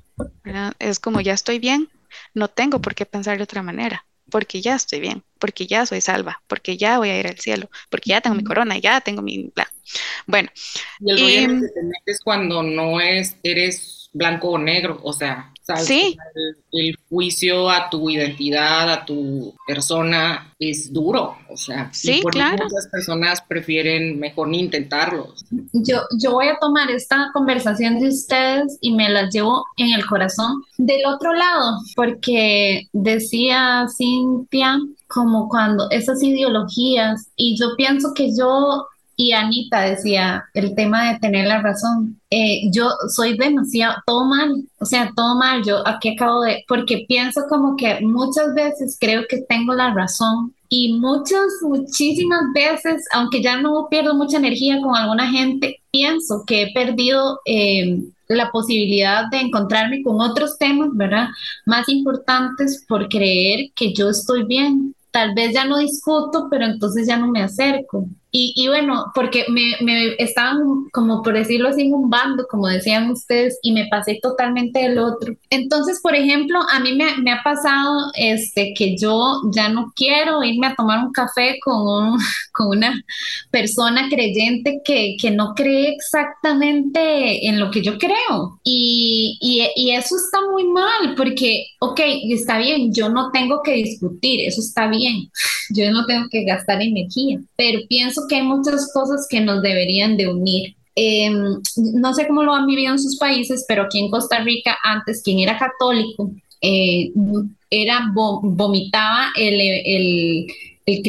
Es como ya estoy bien, no tengo por qué pensar de otra manera porque ya estoy bien, porque ya soy salva, porque ya voy a ir al cielo, porque ya tengo mi corona, ya tengo mi... Bla. Bueno. Y el rollo que te metes cuando no es, eres blanco o negro, o sea, Sí. El, juicio a tu identidad, a tu persona es duro, o sea, sí, por claro. muchas personas prefieren mejor ni intentarlo. Yo, yo voy a tomar esta conversación de ustedes y me la llevo en el corazón del otro lado, porque decía Cintia como cuando esas ideologías, y yo pienso que yo y Anita decía el tema de tener la razón. Eh, yo soy demasiado, todo mal, o sea, todo mal. Yo aquí acabo de, porque pienso como que muchas veces creo que tengo la razón y muchas, muchísimas veces, aunque ya no pierdo mucha energía con alguna gente, pienso que he perdido eh, la posibilidad de encontrarme con otros temas, ¿verdad? Más importantes por creer que yo estoy bien. Tal vez ya no discuto, pero entonces ya no me acerco. Y, bueno, porque me, me, estaban, como por decirlo así, en un bando, como decían ustedes, y me pasé totalmente del otro. Entonces, por ejemplo, a mí me, me ha pasado este, que yo ya no quiero irme a tomar un café con, un, con una persona creyente que, que, no cree exactamente en lo que yo creo. Y, y, y eso está muy mal, porque, ok, está bien, yo no tengo que discutir, eso está bien, yo no tengo que gastar energía, pero pienso que hay muchas cosas que nos deberían de unir. Em, no sé cómo lo han vivido en sus países, pero aquí en Costa Rica, antes quien era católico, eh, era vomitaba el, el, el,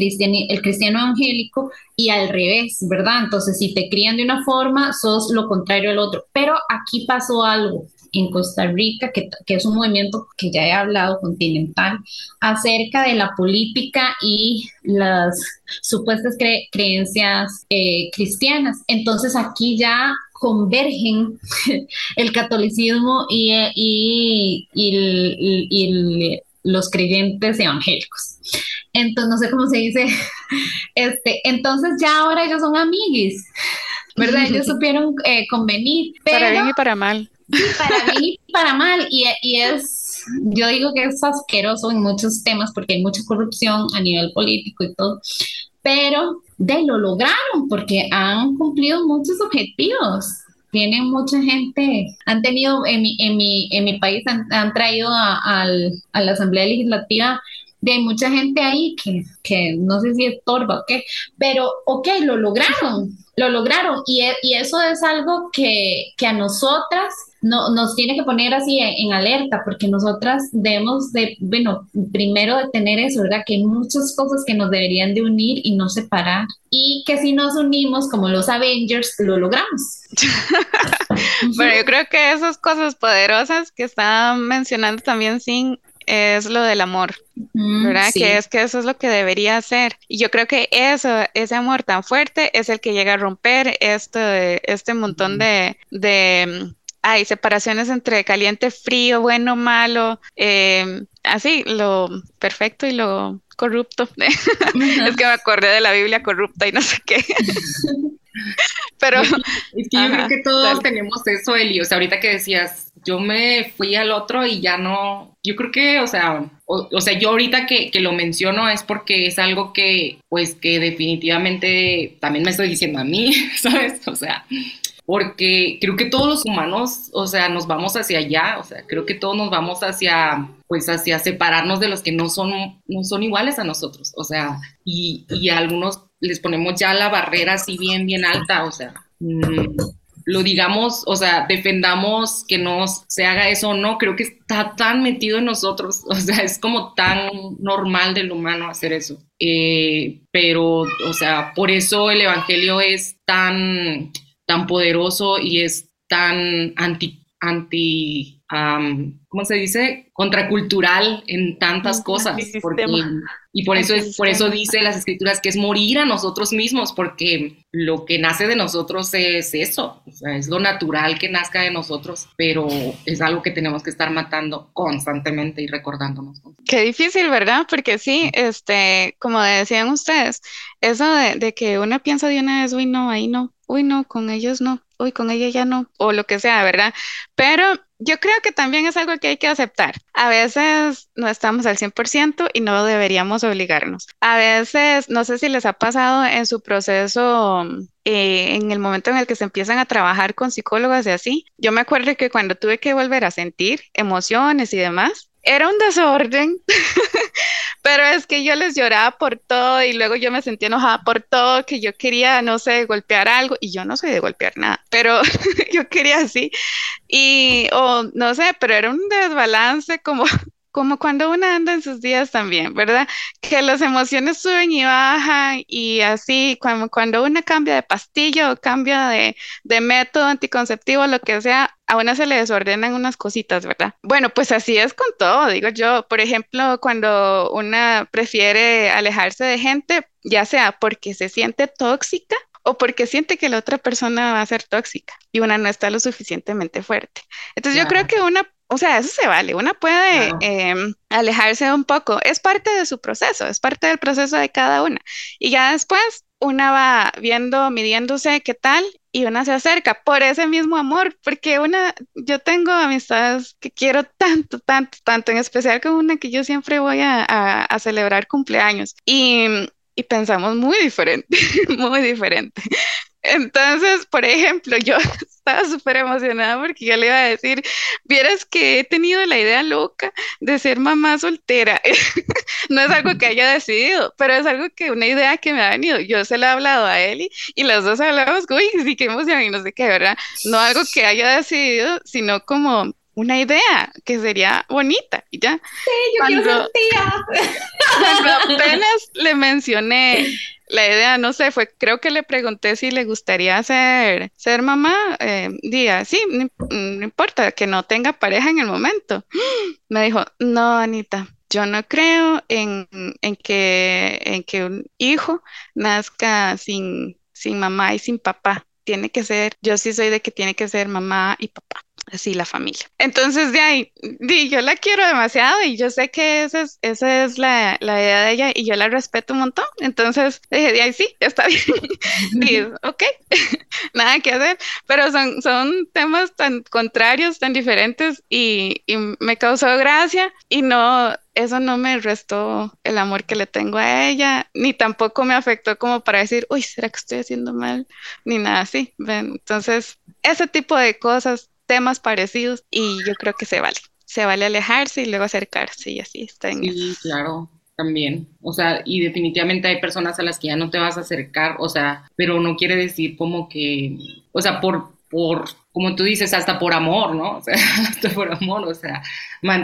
el cristiano evangélico y al revés, ¿verdad? Entonces, si te crían de una forma, sos lo contrario al otro. Pero aquí pasó algo en Costa Rica, que, que, es un movimiento que ya he hablado continental, acerca de la política y las supuestas creencias eh, cristianas. Entonces aquí ya convergen el catolicismo y, y, y, los creyentes evangélicos. Entonces, no sé cómo se dice, este, entonces ya ahora ellos son amiguis, ¿verdad? Ellos supieron eh, convenir. para bien y para mal para bien y para mal. Y, es, yo digo que es asqueroso en muchos temas porque hay mucha corrupción a nivel político y todo. Pero de lo lograron porque han cumplido muchos objetivos. Tienen mucha gente, han tenido en mi, en mi, en mi país, han, han traído a, a la Asamblea Legislativa de mucha gente ahí que, que no sé si es torba o qué, pero ok, lo lograron, lo lograron y, y eso es algo que, que a nosotras no, nos tiene que poner así en, alerta, porque nosotras debemos de, bueno, primero de tener eso, ¿verdad? Que hay muchas cosas que nos deberían de unir y no separar, y que si nos unimos como los Avengers, lo logramos. bueno, yo creo que esas cosas poderosas que está mencionando también sin es lo del amor, ¿verdad? Que es que eso es lo que debería ser. Y yo creo que eso, ese amor tan fuerte es el que llega a romper este, este montón de, de hay separaciones entre caliente, frío, bueno, malo, eh, así, lo perfecto y lo corrupto. es que me acordé de la Biblia corrupta y no sé qué. Pero es que yo creo que todos tenemos eso, Eli. O sea, ahorita que decías, yo me fui al otro y ya no. Yo creo que, o sea, o, sea, yo ahorita que, que, lo menciono es porque es algo que, pues, que definitivamente también me estoy diciendo a mí, ¿sabes? O sea, porque creo que todos los humanos, o sea, nos vamos hacia allá, o sea, creo que todos nos vamos hacia, pues, hacia separarnos de los que no son, no son iguales a nosotros, o sea, y, y a algunos les ponemos ya la barrera así bien, bien alta, o sea, mm, lo digamos, o sea, defendamos que no se haga eso o no, creo que está tan metido en nosotros, o sea, es como tan normal del humano hacer eso. Eh, pero, o sea, por eso el Evangelio es tan tan poderoso y es tan anti, anti ¿cómo se dice? Contracultural en tantas cosas. y por eso, es, por eso dice las escrituras que es morir a nosotros mismos, porque lo que nace de nosotros es eso, es lo natural que nazca de nosotros, pero es algo que tenemos que estar matando constantemente y recordándonos. Qué difícil, ¿verdad? Porque sí, este, como decían ustedes, eso de, de que uno piensa de una vez, uy, no, ahí no, uy, no, con ellos no, uy, con ella ya no, o lo que sea, ¿verdad? Pero yo creo que también es algo que hay que aceptar. A veces no estamos al 100% y no deberíamos obligarnos. A veces, no sé si les ha pasado en su proceso, eh, en el momento en el que se empiezan a trabajar con psicólogas y así. Yo me acuerdo que cuando tuve que volver a sentir emociones y demás, era un desorden, pero es que yo les lloraba por todo y luego yo me sentía enojada por todo, que yo quería, no sé, golpear algo y yo no soy de golpear nada, pero yo quería así. Y, o no sé, pero era un desbalance como como cuando uno anda en sus días también, ¿verdad? Que las emociones suben y bajan y así, cuando, cuando uno cambia de pastilla o cambia de, de método anticonceptivo, lo que sea, a una se le desordenan unas cositas, ¿verdad? Bueno, pues así es con todo, digo yo. Por ejemplo, cuando una prefiere alejarse de gente, ya sea porque se siente tóxica o porque siente que la otra persona va a ser tóxica y una no está lo suficientemente fuerte. Entonces yo creo que una o sea, eso se vale, uno puede em, alejarse un poco, es parte de su proceso, es parte del proceso de cada una. Y ya después una va viendo, midiéndose qué tal y una se acerca por ese mismo amor, porque una, yo tengo amistades que quiero tanto, tanto, tanto, en especial con una que yo siempre voy a, a celebrar cumpleaños y, y pensamos muy diferente, muy diferente. Entonces, por ejemplo, yo estaba súper emocionada porque yo le iba a decir, vieras que he tenido la idea loca de ser mamá soltera. no es algo que haya decidido, pero es algo que, una idea que me ha venido. Yo se la he hablado a Eli y las dos hablamos, uy, sí, qué emoción y no sé qué, ¿verdad? No algo que haya decidido, sino como una idea que sería bonita y ya. Sí, yo quiero ser tía. Cuando apenas le mencioné la idea, no sé, fue, creo que le pregunté si le gustaría ser, ser mamá, eh, día, sí, no, importa, que no tenga pareja en el momento. Me dijo, no, Anita, yo no creo en, en, que, en que un hijo nazca sin, sin mamá y sin papá. Tiene que ser, yo sí soy de que tiene que ser mamá y papá así la familia. Entonces, de ahí, yo la quiero demasiado y yo sé que esa es, esa es la, la, idea de ella y yo la respeto un montón. Entonces, dije, de ahí sí, está bien. y, ok, nada que hacer, pero son, son temas tan contrarios, tan diferentes y, y me causó gracia y no, eso no me restó el amor que le tengo a ella, ni tampoco me afectó como para decir, uy, ¿será que estoy haciendo mal? Ni nada así. Entonces, ese tipo de cosas temas parecidos y yo creo que se vale. Se vale alejarse y luego acercarse y así está en Sí, claro, también. O sea, y definitivamente hay personas a las que ya no te vas a acercar, o sea, pero no quiere decir como que, o sea, por, por, como tú dices, hasta por amor, ¿no? O sea, hasta por amor, o sea,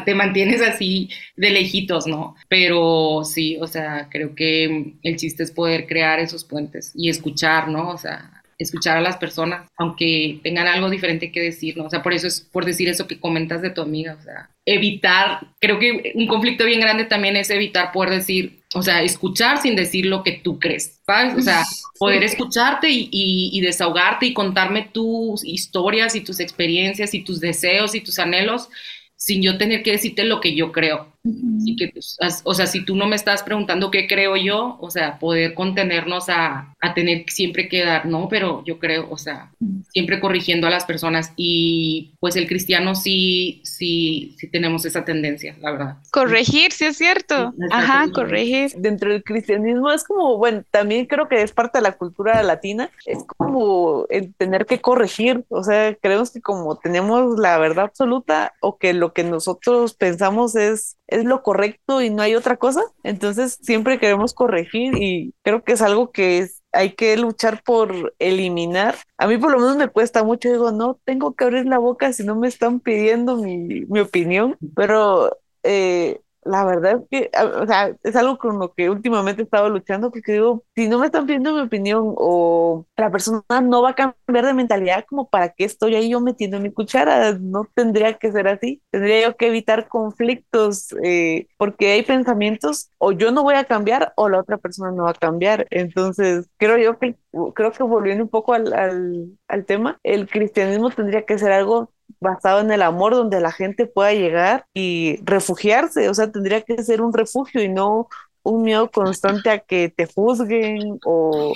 te mantienes así de lejitos, ¿no? Pero sí, o sea, creo que el chiste es poder crear esos puentes y escuchar, ¿no? O sea, escuchar a las personas, aunque tengan algo diferente que decir, ¿no? O sea, por eso es por decir eso que comentas de tu amiga, o sea, evitar, creo que un conflicto bien grande también es evitar poder decir, o sea, escuchar sin decir lo que tú crees, ¿sabes? O sea, poder escucharte y, y, desahogarte y contarme tus historias y tus experiencias y tus deseos y tus anhelos sin yo tener que decirte lo que yo creo. Que, pues, o sea, si tú no me estás preguntando qué creo yo, o sea, poder contenernos a, a tener siempre que dar, no, pero yo creo, o sea, siempre corrigiendo a las personas y pues el cristiano sí, sí, sí tenemos esa tendencia, la verdad. Corregir, sí es cierto. Ajá, corregir. Dentro del cristianismo es como, bueno, también creo que es parte de la cultura latina, es como el tener que corregir, o sea, creemos que como tenemos la verdad absoluta o que lo que nosotros pensamos es, es lo correcto y no hay otra cosa. Entonces siempre queremos corregir y creo que es algo que hay que luchar por eliminar. A mí por lo menos me cuesta mucho, digo, no tengo que abrir la boca si no me están pidiendo mi, mi opinión, pero eh, la verdad es que, o sea, es algo con lo que últimamente he estado luchando porque digo, si no me están pidiendo mi opinión o la persona no va a cambiar de mentalidad, como para qué estoy ahí yo metiendo mi cuchara, no tendría que ser así, tendría yo que evitar conflictos eh, porque hay pensamientos o yo no voy a cambiar o la otra persona no va a cambiar. Entonces, creo yo que, creo que volviendo un poco al, al, al tema, el cristianismo tendría que ser algo basado en el amor donde la gente pueda llegar y refugiarse, o sea, tendría que ser un refugio y no un miedo constante a que te juzguen o,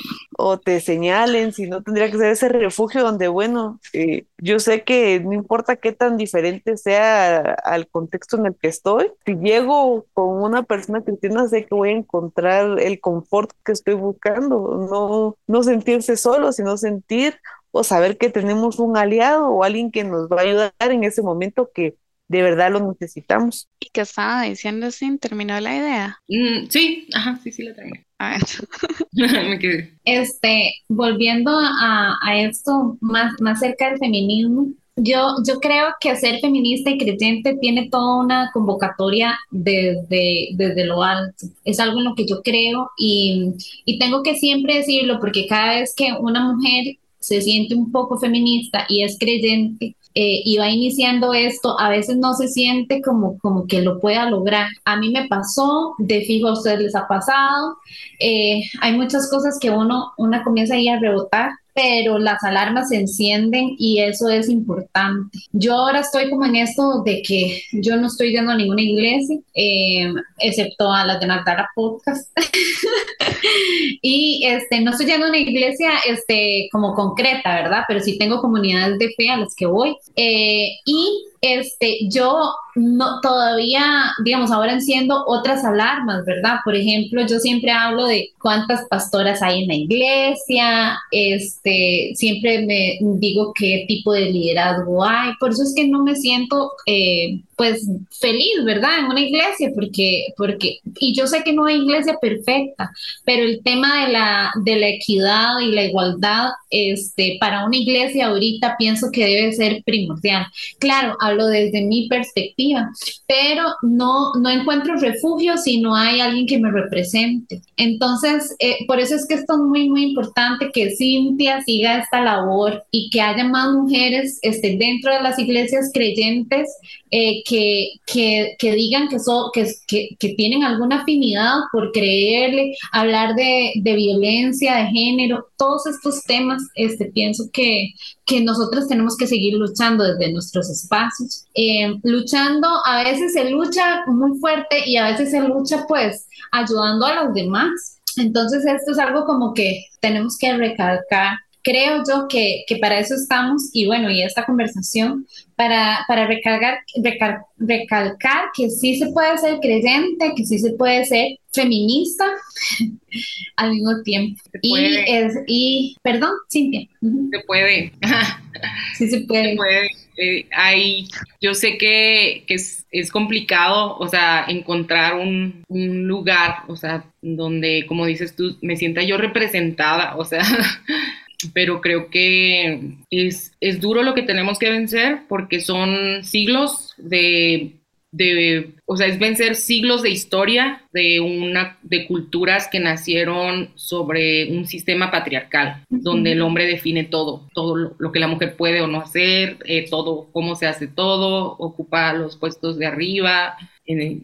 te señalen, sino tendría que ser ese refugio donde, bueno, eh, yo sé que no importa qué tan diferente sea al contexto en el que estoy, si llego con una persona cristiana, sé que voy a encontrar el confort que estoy buscando, no, no sentirse solo, sino sentir o saber que tenemos un aliado o alguien que nos va a ayudar en ese momento que de verdad lo necesitamos. ¿Y qué estaba diciendo sin terminó la idea? Mm, sí, ajá, sí, sí la terminé. Me quedé. Este, volviendo a, a, esto más, más cerca del feminismo, yo, yo creo que ser feminista y creyente tiene toda una convocatoria desde, desde lo alto. Es algo en lo que yo creo y, y tengo que siempre decirlo porque cada vez que una mujer se siente un poco feminista y es creyente eh, y va iniciando esto, a veces no se siente como, como que lo pueda lograr. A mí me pasó, de fijo a ustedes les ha pasado, eh, hay muchas cosas que uno, una comienza ahí a rebotar pero las alarmas se encienden y eso es importante. Yo ahora estoy como en esto de que yo no estoy yendo a ninguna iglesia, eh, excepto a las de Magdala Podcast. y este, no estoy yendo a una iglesia este, como concreta, ¿verdad? Pero sí tengo comunidades de fe a las que voy. Eh, y este, yo no todavía, digamos, ahora enciendo otras alarmas, ¿verdad? Por ejemplo, yo siempre hablo de cuántas pastoras hay en la iglesia, este, siempre me digo qué tipo de liderazgo hay, por eso es que no me siento eh, pues feliz, ¿verdad? En una iglesia, porque, porque, y yo sé que no hay iglesia perfecta, pero el tema de la, de la equidad y la igualdad, este, para una iglesia ahorita pienso que debe ser primordial. Claro, hablo desde mi perspectiva, pero no, no encuentro refugio si no hay alguien que me represente. Entonces, eh, por eso es que esto es muy, muy importante que Cintia siga esta labor y que haya más mujeres este, dentro de las iglesias creyentes eh, que, que, que, digan que, son, que, que, tienen alguna afinidad por creerle, hablar de, de, violencia, de género, todos estos temas, este, pienso que, que nosotros tenemos que seguir luchando desde nuestros espacios. Eh, luchando, a veces se lucha muy fuerte y a veces se lucha pues ayudando a los demás. Entonces esto es algo como que tenemos que recalcar creo yo que, que, para eso estamos y bueno, y esta conversación, para, para recalcar, recalcar que sí se puede ser creyente, que sí se puede ser feminista al mismo tiempo. Y, es, y, perdón, Cintia. Se puede. sí se puede. Se puede. Eh, hay, yo sé que, que es, es, complicado, o sea, encontrar un, un, lugar, o sea, donde, como dices tú, me sienta yo representada, o sea, pero creo que es, es duro lo que tenemos que vencer porque son siglos de, de, o sea, es vencer siglos de historia de una, de culturas que nacieron sobre un sistema patriarcal, donde el hombre define todo, todo lo, que la mujer puede o no hacer, eh, todo, cómo se hace todo, ocupa los puestos de arriba,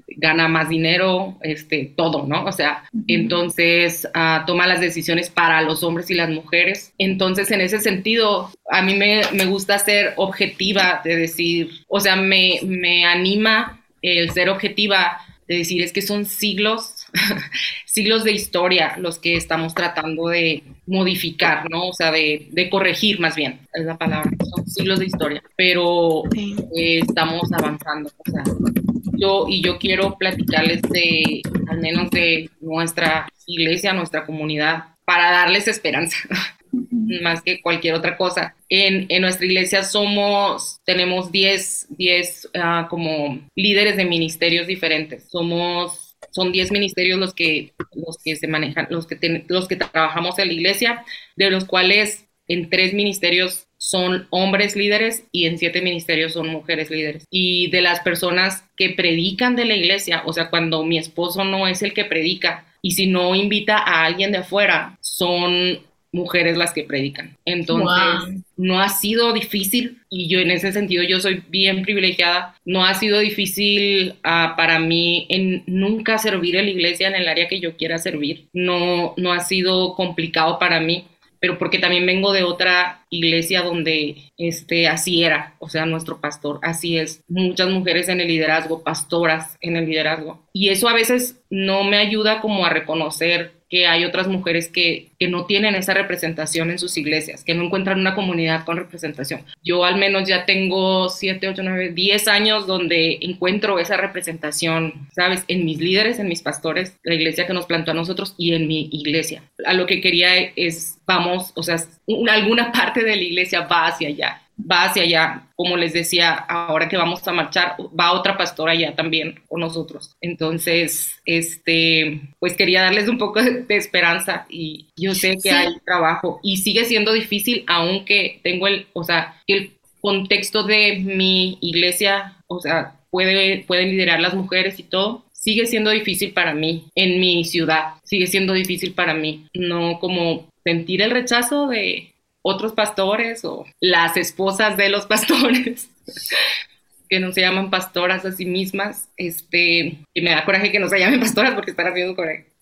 gana más dinero, este, todo, ¿no? O sea, entonces uh, toma las decisiones para los hombres y las mujeres. Entonces, en ese sentido, a mí me, me gusta ser objetiva, de decir, o sea, me, me anima el ser objetiva, de decir, es que son siglos, siglos de historia los que estamos tratando de modificar, ¿no? O sea, de, de corregir más bien, es la palabra, son siglos de historia, pero eh, estamos avanzando, o sea, yo, y yo quiero platicarles de, al menos de nuestra iglesia, nuestra comunidad, para darles esperanza, más que cualquier otra cosa. En, en nuestra iglesia somos, tenemos 10, 10 uh, como líderes de ministerios diferentes. Somos, son 10 ministerios los que, los que se manejan, los que, ten, los que trabajamos en la iglesia, de los cuales en tres ministerios son hombres líderes y en siete ministerios son mujeres líderes. Y de las personas que predican de la iglesia, o sea, cuando mi esposo no es el que predica y si no invita a alguien de afuera, son mujeres las que predican. Entonces, wow. no ha sido difícil y yo en ese sentido yo soy bien privilegiada. No ha sido difícil uh, para mí en nunca servir en la iglesia en el área que yo quiera servir. No, no ha sido complicado para mí pero porque también vengo de otra iglesia donde este, así era, o sea, nuestro pastor, así es. Muchas mujeres en el liderazgo, pastoras en el liderazgo. Y eso a veces no me ayuda como a reconocer que hay otras mujeres que, que, no tienen esa representación en sus iglesias, que no encuentran una comunidad con representación. Yo al menos ya tengo 7, 8, 9, 10 años donde encuentro esa representación, ¿sabes? En mis líderes, en mis pastores, la iglesia que nos plantó a nosotros y en mi iglesia. A lo que quería es, vamos, o sea, una, alguna parte de la iglesia va hacia allá va hacia allá. Como les decía, ahora que vamos a marchar, va otra pastora allá también con nosotros. Entonces, este, pues quería darles un poco de, de esperanza y yo sé que sí. hay trabajo y sigue siendo difícil, aunque tengo el, o sea, el contexto de mi iglesia, o sea, puede, pueden liderar las mujeres y todo, sigue siendo difícil para mí en mi ciudad, sigue siendo difícil para mí, no como sentir el rechazo de, otros pastores o las esposas de los pastores que no se llaman pastoras a sí mismas, este, y me da coraje que no se llamen pastoras porque están haciendo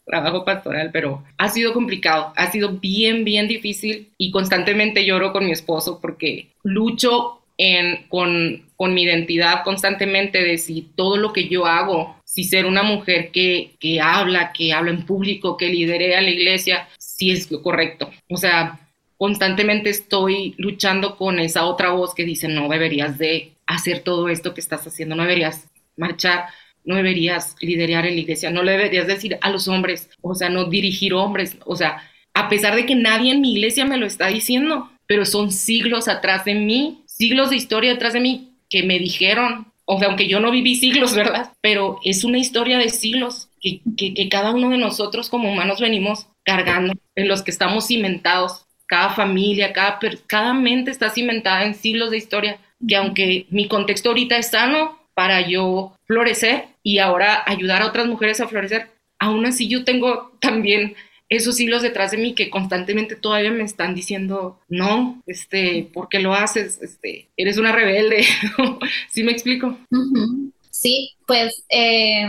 trabajo pastoral, pero ha sido complicado, ha sido bien, bien difícil y constantemente lloro con mi esposo porque lucho en, con, con mi identidad constantemente de si todo lo que yo hago, si ser una mujer que, que habla, que habla en público, que lidere a la iglesia, si es lo correcto. O sea, constantemente estoy luchando con esa otra voz que dice, no deberías de hacer todo esto que estás haciendo, no deberías marchar, no deberías liderar en la iglesia, no le deberías decir a los hombres, o sea, no dirigir hombres, o sea, a pesar de que nadie en mi iglesia me lo está diciendo, pero son siglos atrás de mí, siglos de historia atrás de mí que me dijeron, o sea, aunque yo no viví siglos, ¿verdad? Pero es una historia de siglos que, que, que cada uno de nosotros como humanos venimos cargando, en los que estamos cimentados cada familia, cada, cada mente está cimentada en siglos de historia, que aunque mi contexto ahorita es sano para yo florecer y ahora ayudar a otras mujeres a florecer, aún así yo tengo también esos siglos detrás de mí que constantemente todavía me están diciendo, no, este, ¿por qué lo haces? Este, eres una rebelde. ¿Sí me explico? Uh -huh. Sí, pues, eh,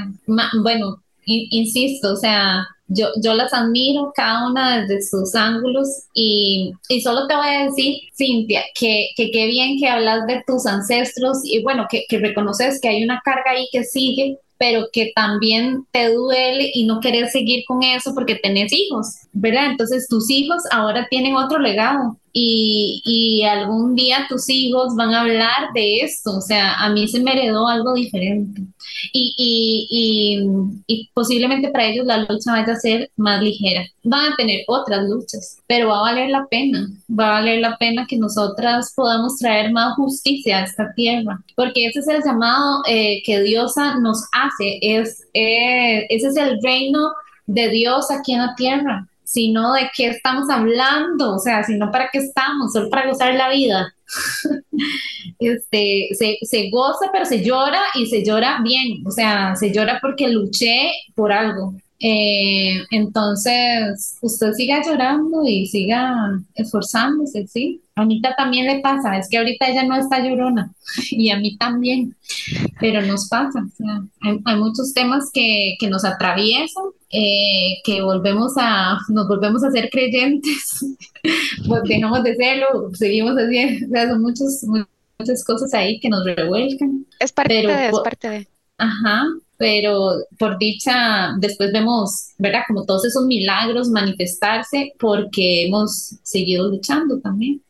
bueno, insisto, o sea, yo, yo las admiro cada una desde sus ángulos. Y, y solo te voy a decir, Cintia, que qué bien que hablas de tus ancestros y bueno, que, que reconoces que hay una carga ahí que sigue, pero que también te duele y no querés seguir con eso porque tenés hijos, ¿verdad? Entonces tus hijos ahora tienen otro legado y, y, algún día tus hijos van a hablar de esto, o sea, a mí se me heredó algo diferente y, y, y, posiblemente para ellos la lucha vaya a ser más ligera, van a tener otras luchas, pero va a valer la pena, va a valer la pena que nosotras podamos traer más justicia a esta tierra, porque ese es el llamado eh, que Diosa nos hace, es, eh, ese es el reino de Dios aquí en la tierra sino de qué estamos hablando, o sea, sino para qué estamos, solo para gozar la vida. este, se, se goza, pero se llora y se llora bien, o sea, se llora porque luché por algo. Eh, entonces, usted siga llorando y siga esforzándose, ¿sí? A Anita también le pasa, es que ahorita ella no está llorona y a mí también, pero nos pasa, o sea, hay, muchos temas que, que nos atraviesan, eh, que volvemos a, nos volvemos a ser creyentes, pues dejamos de serlo, seguimos haciendo, o sea, son muchos, muchas cosas ahí que nos revuelcan. Es parte de, es parte de. Ajá, pero por dicha, después vemos, ¿verdad? Como todos esos milagros manifestarse porque hemos seguido luchando también.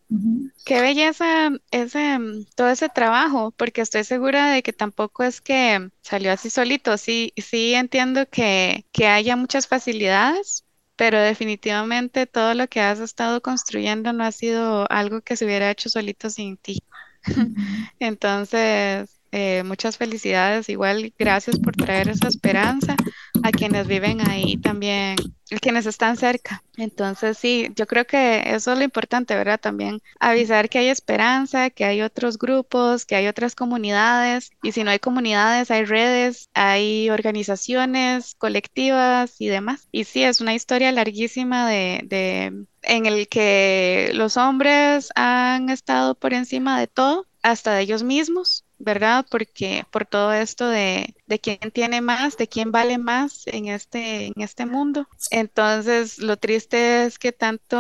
Qué belleza ese, todo ese trabajo, porque estoy segura de que tampoco es que salió así solito. Sí, sí entiendo que, que haya muchas facilidades, pero definitivamente todo lo que has estado construyendo no ha sido algo que se hubiera hecho solito sin ti. Entonces, eh, muchas felicidades. Igual, gracias por traer esa esperanza a quienes viven ahí también, quienes están cerca. Entonces, sí, yo creo que eso es lo importante, ¿verdad? También avisar que hay esperanza, que hay otros grupos, que hay otras comunidades. Y si no hay comunidades, hay redes, hay organizaciones colectivas y demás. Y sí, es una historia larguísima de, de en el que los hombres han estado por encima de todo, hasta de ellos mismos ¿verdad? Porque por todo esto de, de, quién tiene más, de quién vale más en este, en este mundo. Entonces, lo triste es que tanto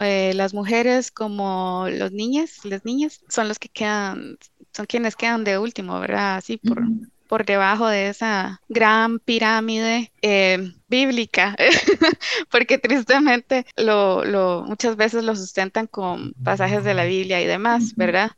eh, las mujeres como los niños, las niñas, son los que quedan, son quienes quedan de último, ¿verdad? Así por, por debajo de esa gran pirámide eh, bíblica, porque tristemente lo, lo, muchas veces lo sustentan con pasajes de la Biblia y demás, ¿verdad?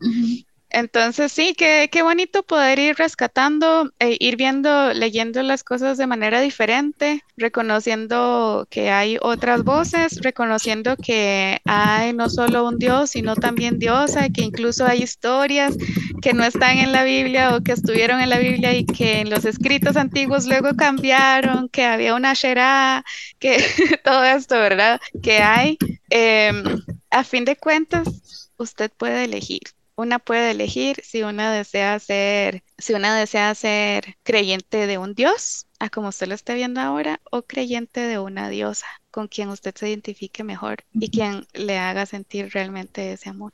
Entonces sí, qué, bonito poder ir rescatando, e ir viendo, leyendo las cosas de manera diferente, reconociendo que hay otras voces, reconociendo que hay no solo un Dios, sino también diosa, que incluso hay historias que no están en la Biblia o que estuvieron en la Biblia y que en los escritos antiguos luego cambiaron, que había una Shera, que todo esto, ¿verdad? Que hay. Em, a fin de cuentas, usted puede elegir una puede elegir si una desea ser, si una desea ser creyente de un Dios, a como usted lo esté viendo ahora, o creyente de una diosa, con quien usted se identifique mejor y quien le haga sentir realmente ese amor.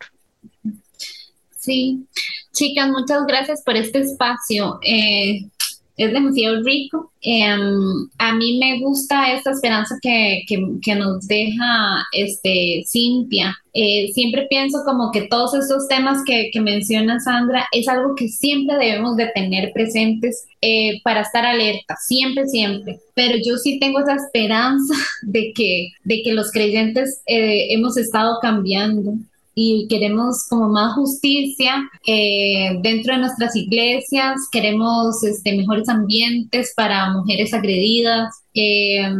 Sí, chicas, muchas gracias por este espacio. Eh, es demasiado rico. Em, a mí me gusta esta esperanza que, que, nos deja este, Cintia. Eh, siempre pienso como que todos estos temas que, que, menciona Sandra es algo que siempre debemos de tener presentes eh, para estar alerta, siempre, siempre. Pero yo sí tengo esa esperanza de que, de que los creyentes eh, hemos estado cambiando y queremos como más justicia eh, dentro de nuestras iglesias, queremos este, mejores ambientes para mujeres agredidas, eh,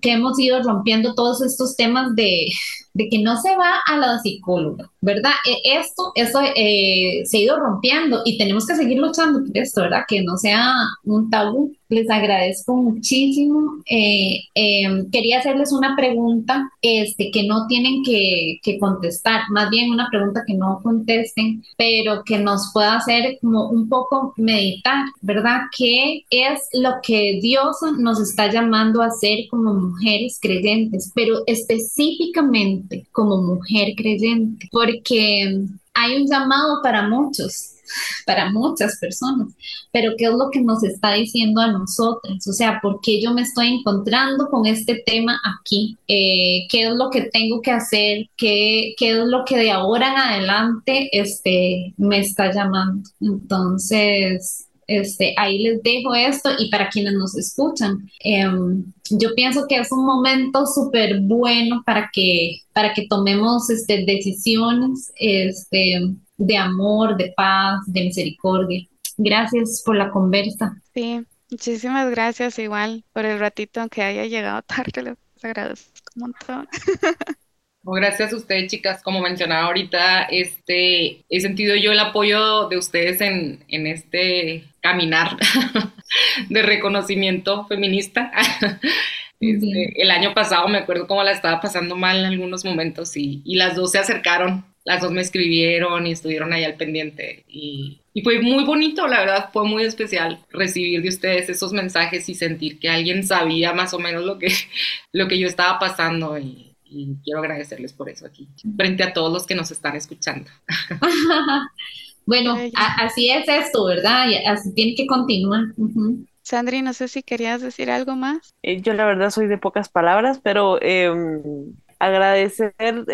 que hemos ido rompiendo todos estos temas de, de que no se va a la psicóloga, ¿verdad? E, esto, eso eh, se ha ido rompiendo y tenemos que seguir luchando por esto, ¿verdad? Que no sea un tabú. Les agradezco muchísimo. Eh, em, quería hacerles una pregunta este, que no tienen que, que, contestar, más bien una pregunta que no contesten, pero que nos pueda hacer como un poco meditar, ¿verdad? ¿Qué es lo que Dios nos está llamando a hacer como mujeres creyentes, pero específicamente como mujer creyente? Porque hay un llamado para muchos, para muchas personas, pero ¿qué es lo que nos está diciendo a nosotras? O sea, ¿por qué yo me estoy encontrando con este tema aquí? Eh, ¿Qué es lo que tengo que hacer? ¿Qué, ¿Qué, es lo que de ahora en adelante este, me está llamando? Entonces, este, ahí les dejo esto y para quienes nos escuchan, em, yo pienso que es un momento súper bueno para que, para que tomemos este, decisiones este, de amor, de paz, de misericordia. Gracias por la conversa. Sí, muchísimas gracias igual por el ratito, aunque haya llegado tarde, les agradezco un montón. Gracias a ustedes, chicas. Como mencionaba ahorita, este, he sentido yo el apoyo de ustedes en, en este caminar de reconocimiento feminista. Este, el año pasado me acuerdo cómo la estaba pasando mal en algunos momentos y, y, las dos se acercaron, las dos me escribieron y estuvieron ahí al pendiente y, y, fue muy bonito, la verdad fue muy especial recibir de ustedes esos mensajes y sentir que alguien sabía más o menos lo que, lo que yo estaba pasando y, y quiero agradecerles por eso aquí, frente a todos los que nos están escuchando. Bueno, así es esto, ¿verdad? Y así tiene que continuar. Sandri, no sé si querías decir algo más. Eh, yo la verdad soy de pocas palabras, pero em, agradecer el,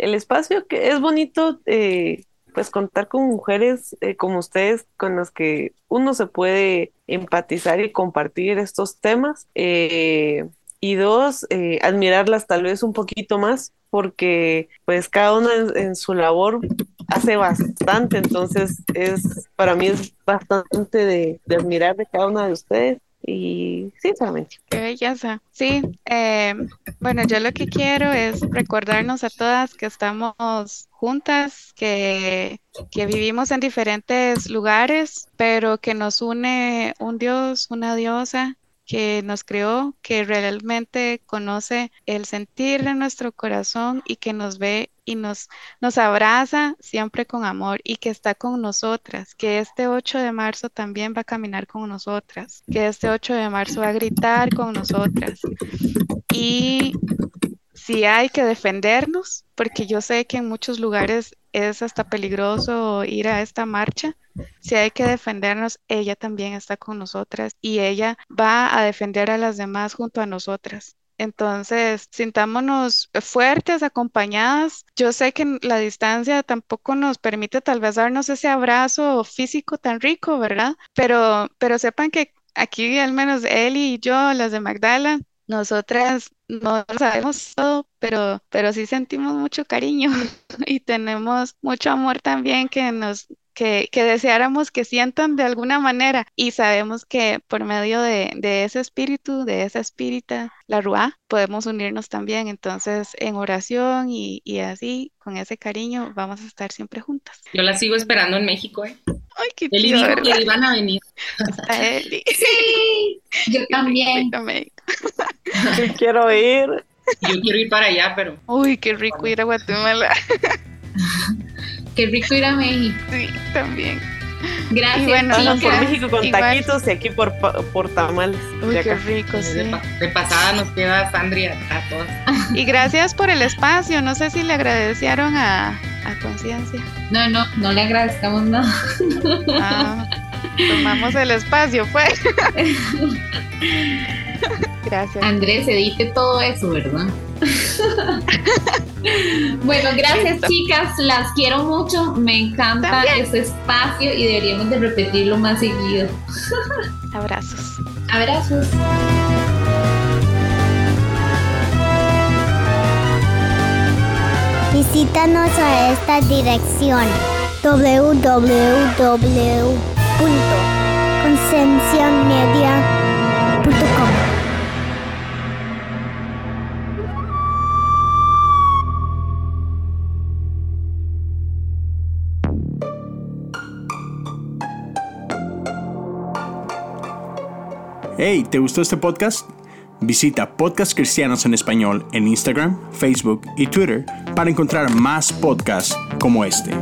el, espacio, que es bonito, eh, pues contar con mujeres eh, como ustedes, con las que uno se puede empatizar y compartir estos temas. Y dos, admirarlas tal vez un poquito más, porque pues cada una en su labor hace bastante, entonces es para mí es bastante de, admirar de cada una de ustedes y sí, solamente. Qué belleza. Sí, eh, bueno, yo lo que quiero es recordarnos a todas que estamos juntas, que, que vivimos en diferentes lugares, pero que nos une un Dios, una diosa que nos creó, que realmente conoce el sentir de nuestro corazón y que nos ve y nos, nos abraza siempre con amor y que está con nosotras, que este 8 de marzo también va a caminar con nosotras, que este 8 de marzo va a gritar con nosotras. Y si hay que defendernos, porque yo sé que en muchos lugares es hasta peligroso ir a esta marcha, si hay que defendernos, ella también está con nosotras y ella va a defender a las demás junto a nosotras. Entonces, sintámonos fuertes, acompañadas. Yo sé que la distancia tampoco nos permite tal vez darnos ese abrazo físico tan rico, ¿verdad? Pero, pero sepan que aquí al menos él y yo, las de Magdala, nosotras no sabemos todo, pero, pero sí sentimos mucho cariño y tenemos mucho amor también que nos, que, deseáramos que sientan de alguna manera y sabemos que por medio de, ese espíritu, de esa espírita, la Ruá, podemos unirnos también. Entonces, en oración y, así, con ese cariño, vamos a estar siempre juntas. Yo la sigo esperando en México, ¿eh? Ay, qué Eli dijo que iban a venir. Sí, yo también. Yo quiero ir. Yo quiero ir para allá, pero. Uy, qué rico ir a Guatemala. Qué rico ir a México. Sí, también. Gracias. Y bueno, por México con taquitos y aquí por, por tamales. Uy, qué rico, sí. De, pasada nos queda Sandria a todos. Y gracias por el espacio. No sé si le agradecieron a, a Conciencia. No, no, no le agradezcamos nada. Ah, tomamos el espacio, pues. Gracias. Andrés, edite todo eso, ¿verdad? bueno, gracias chicas, las quiero mucho, me encanta este espacio y deberíamos de repetirlo más seguido. Abrazos. Abrazos. Visítanos a esta dirección www.concienciamedia.com Hey, ¿te gustó este podcast? Visita Podcast Cristianos en Español en Instagram, Facebook y Twitter para encontrar más podcasts como este.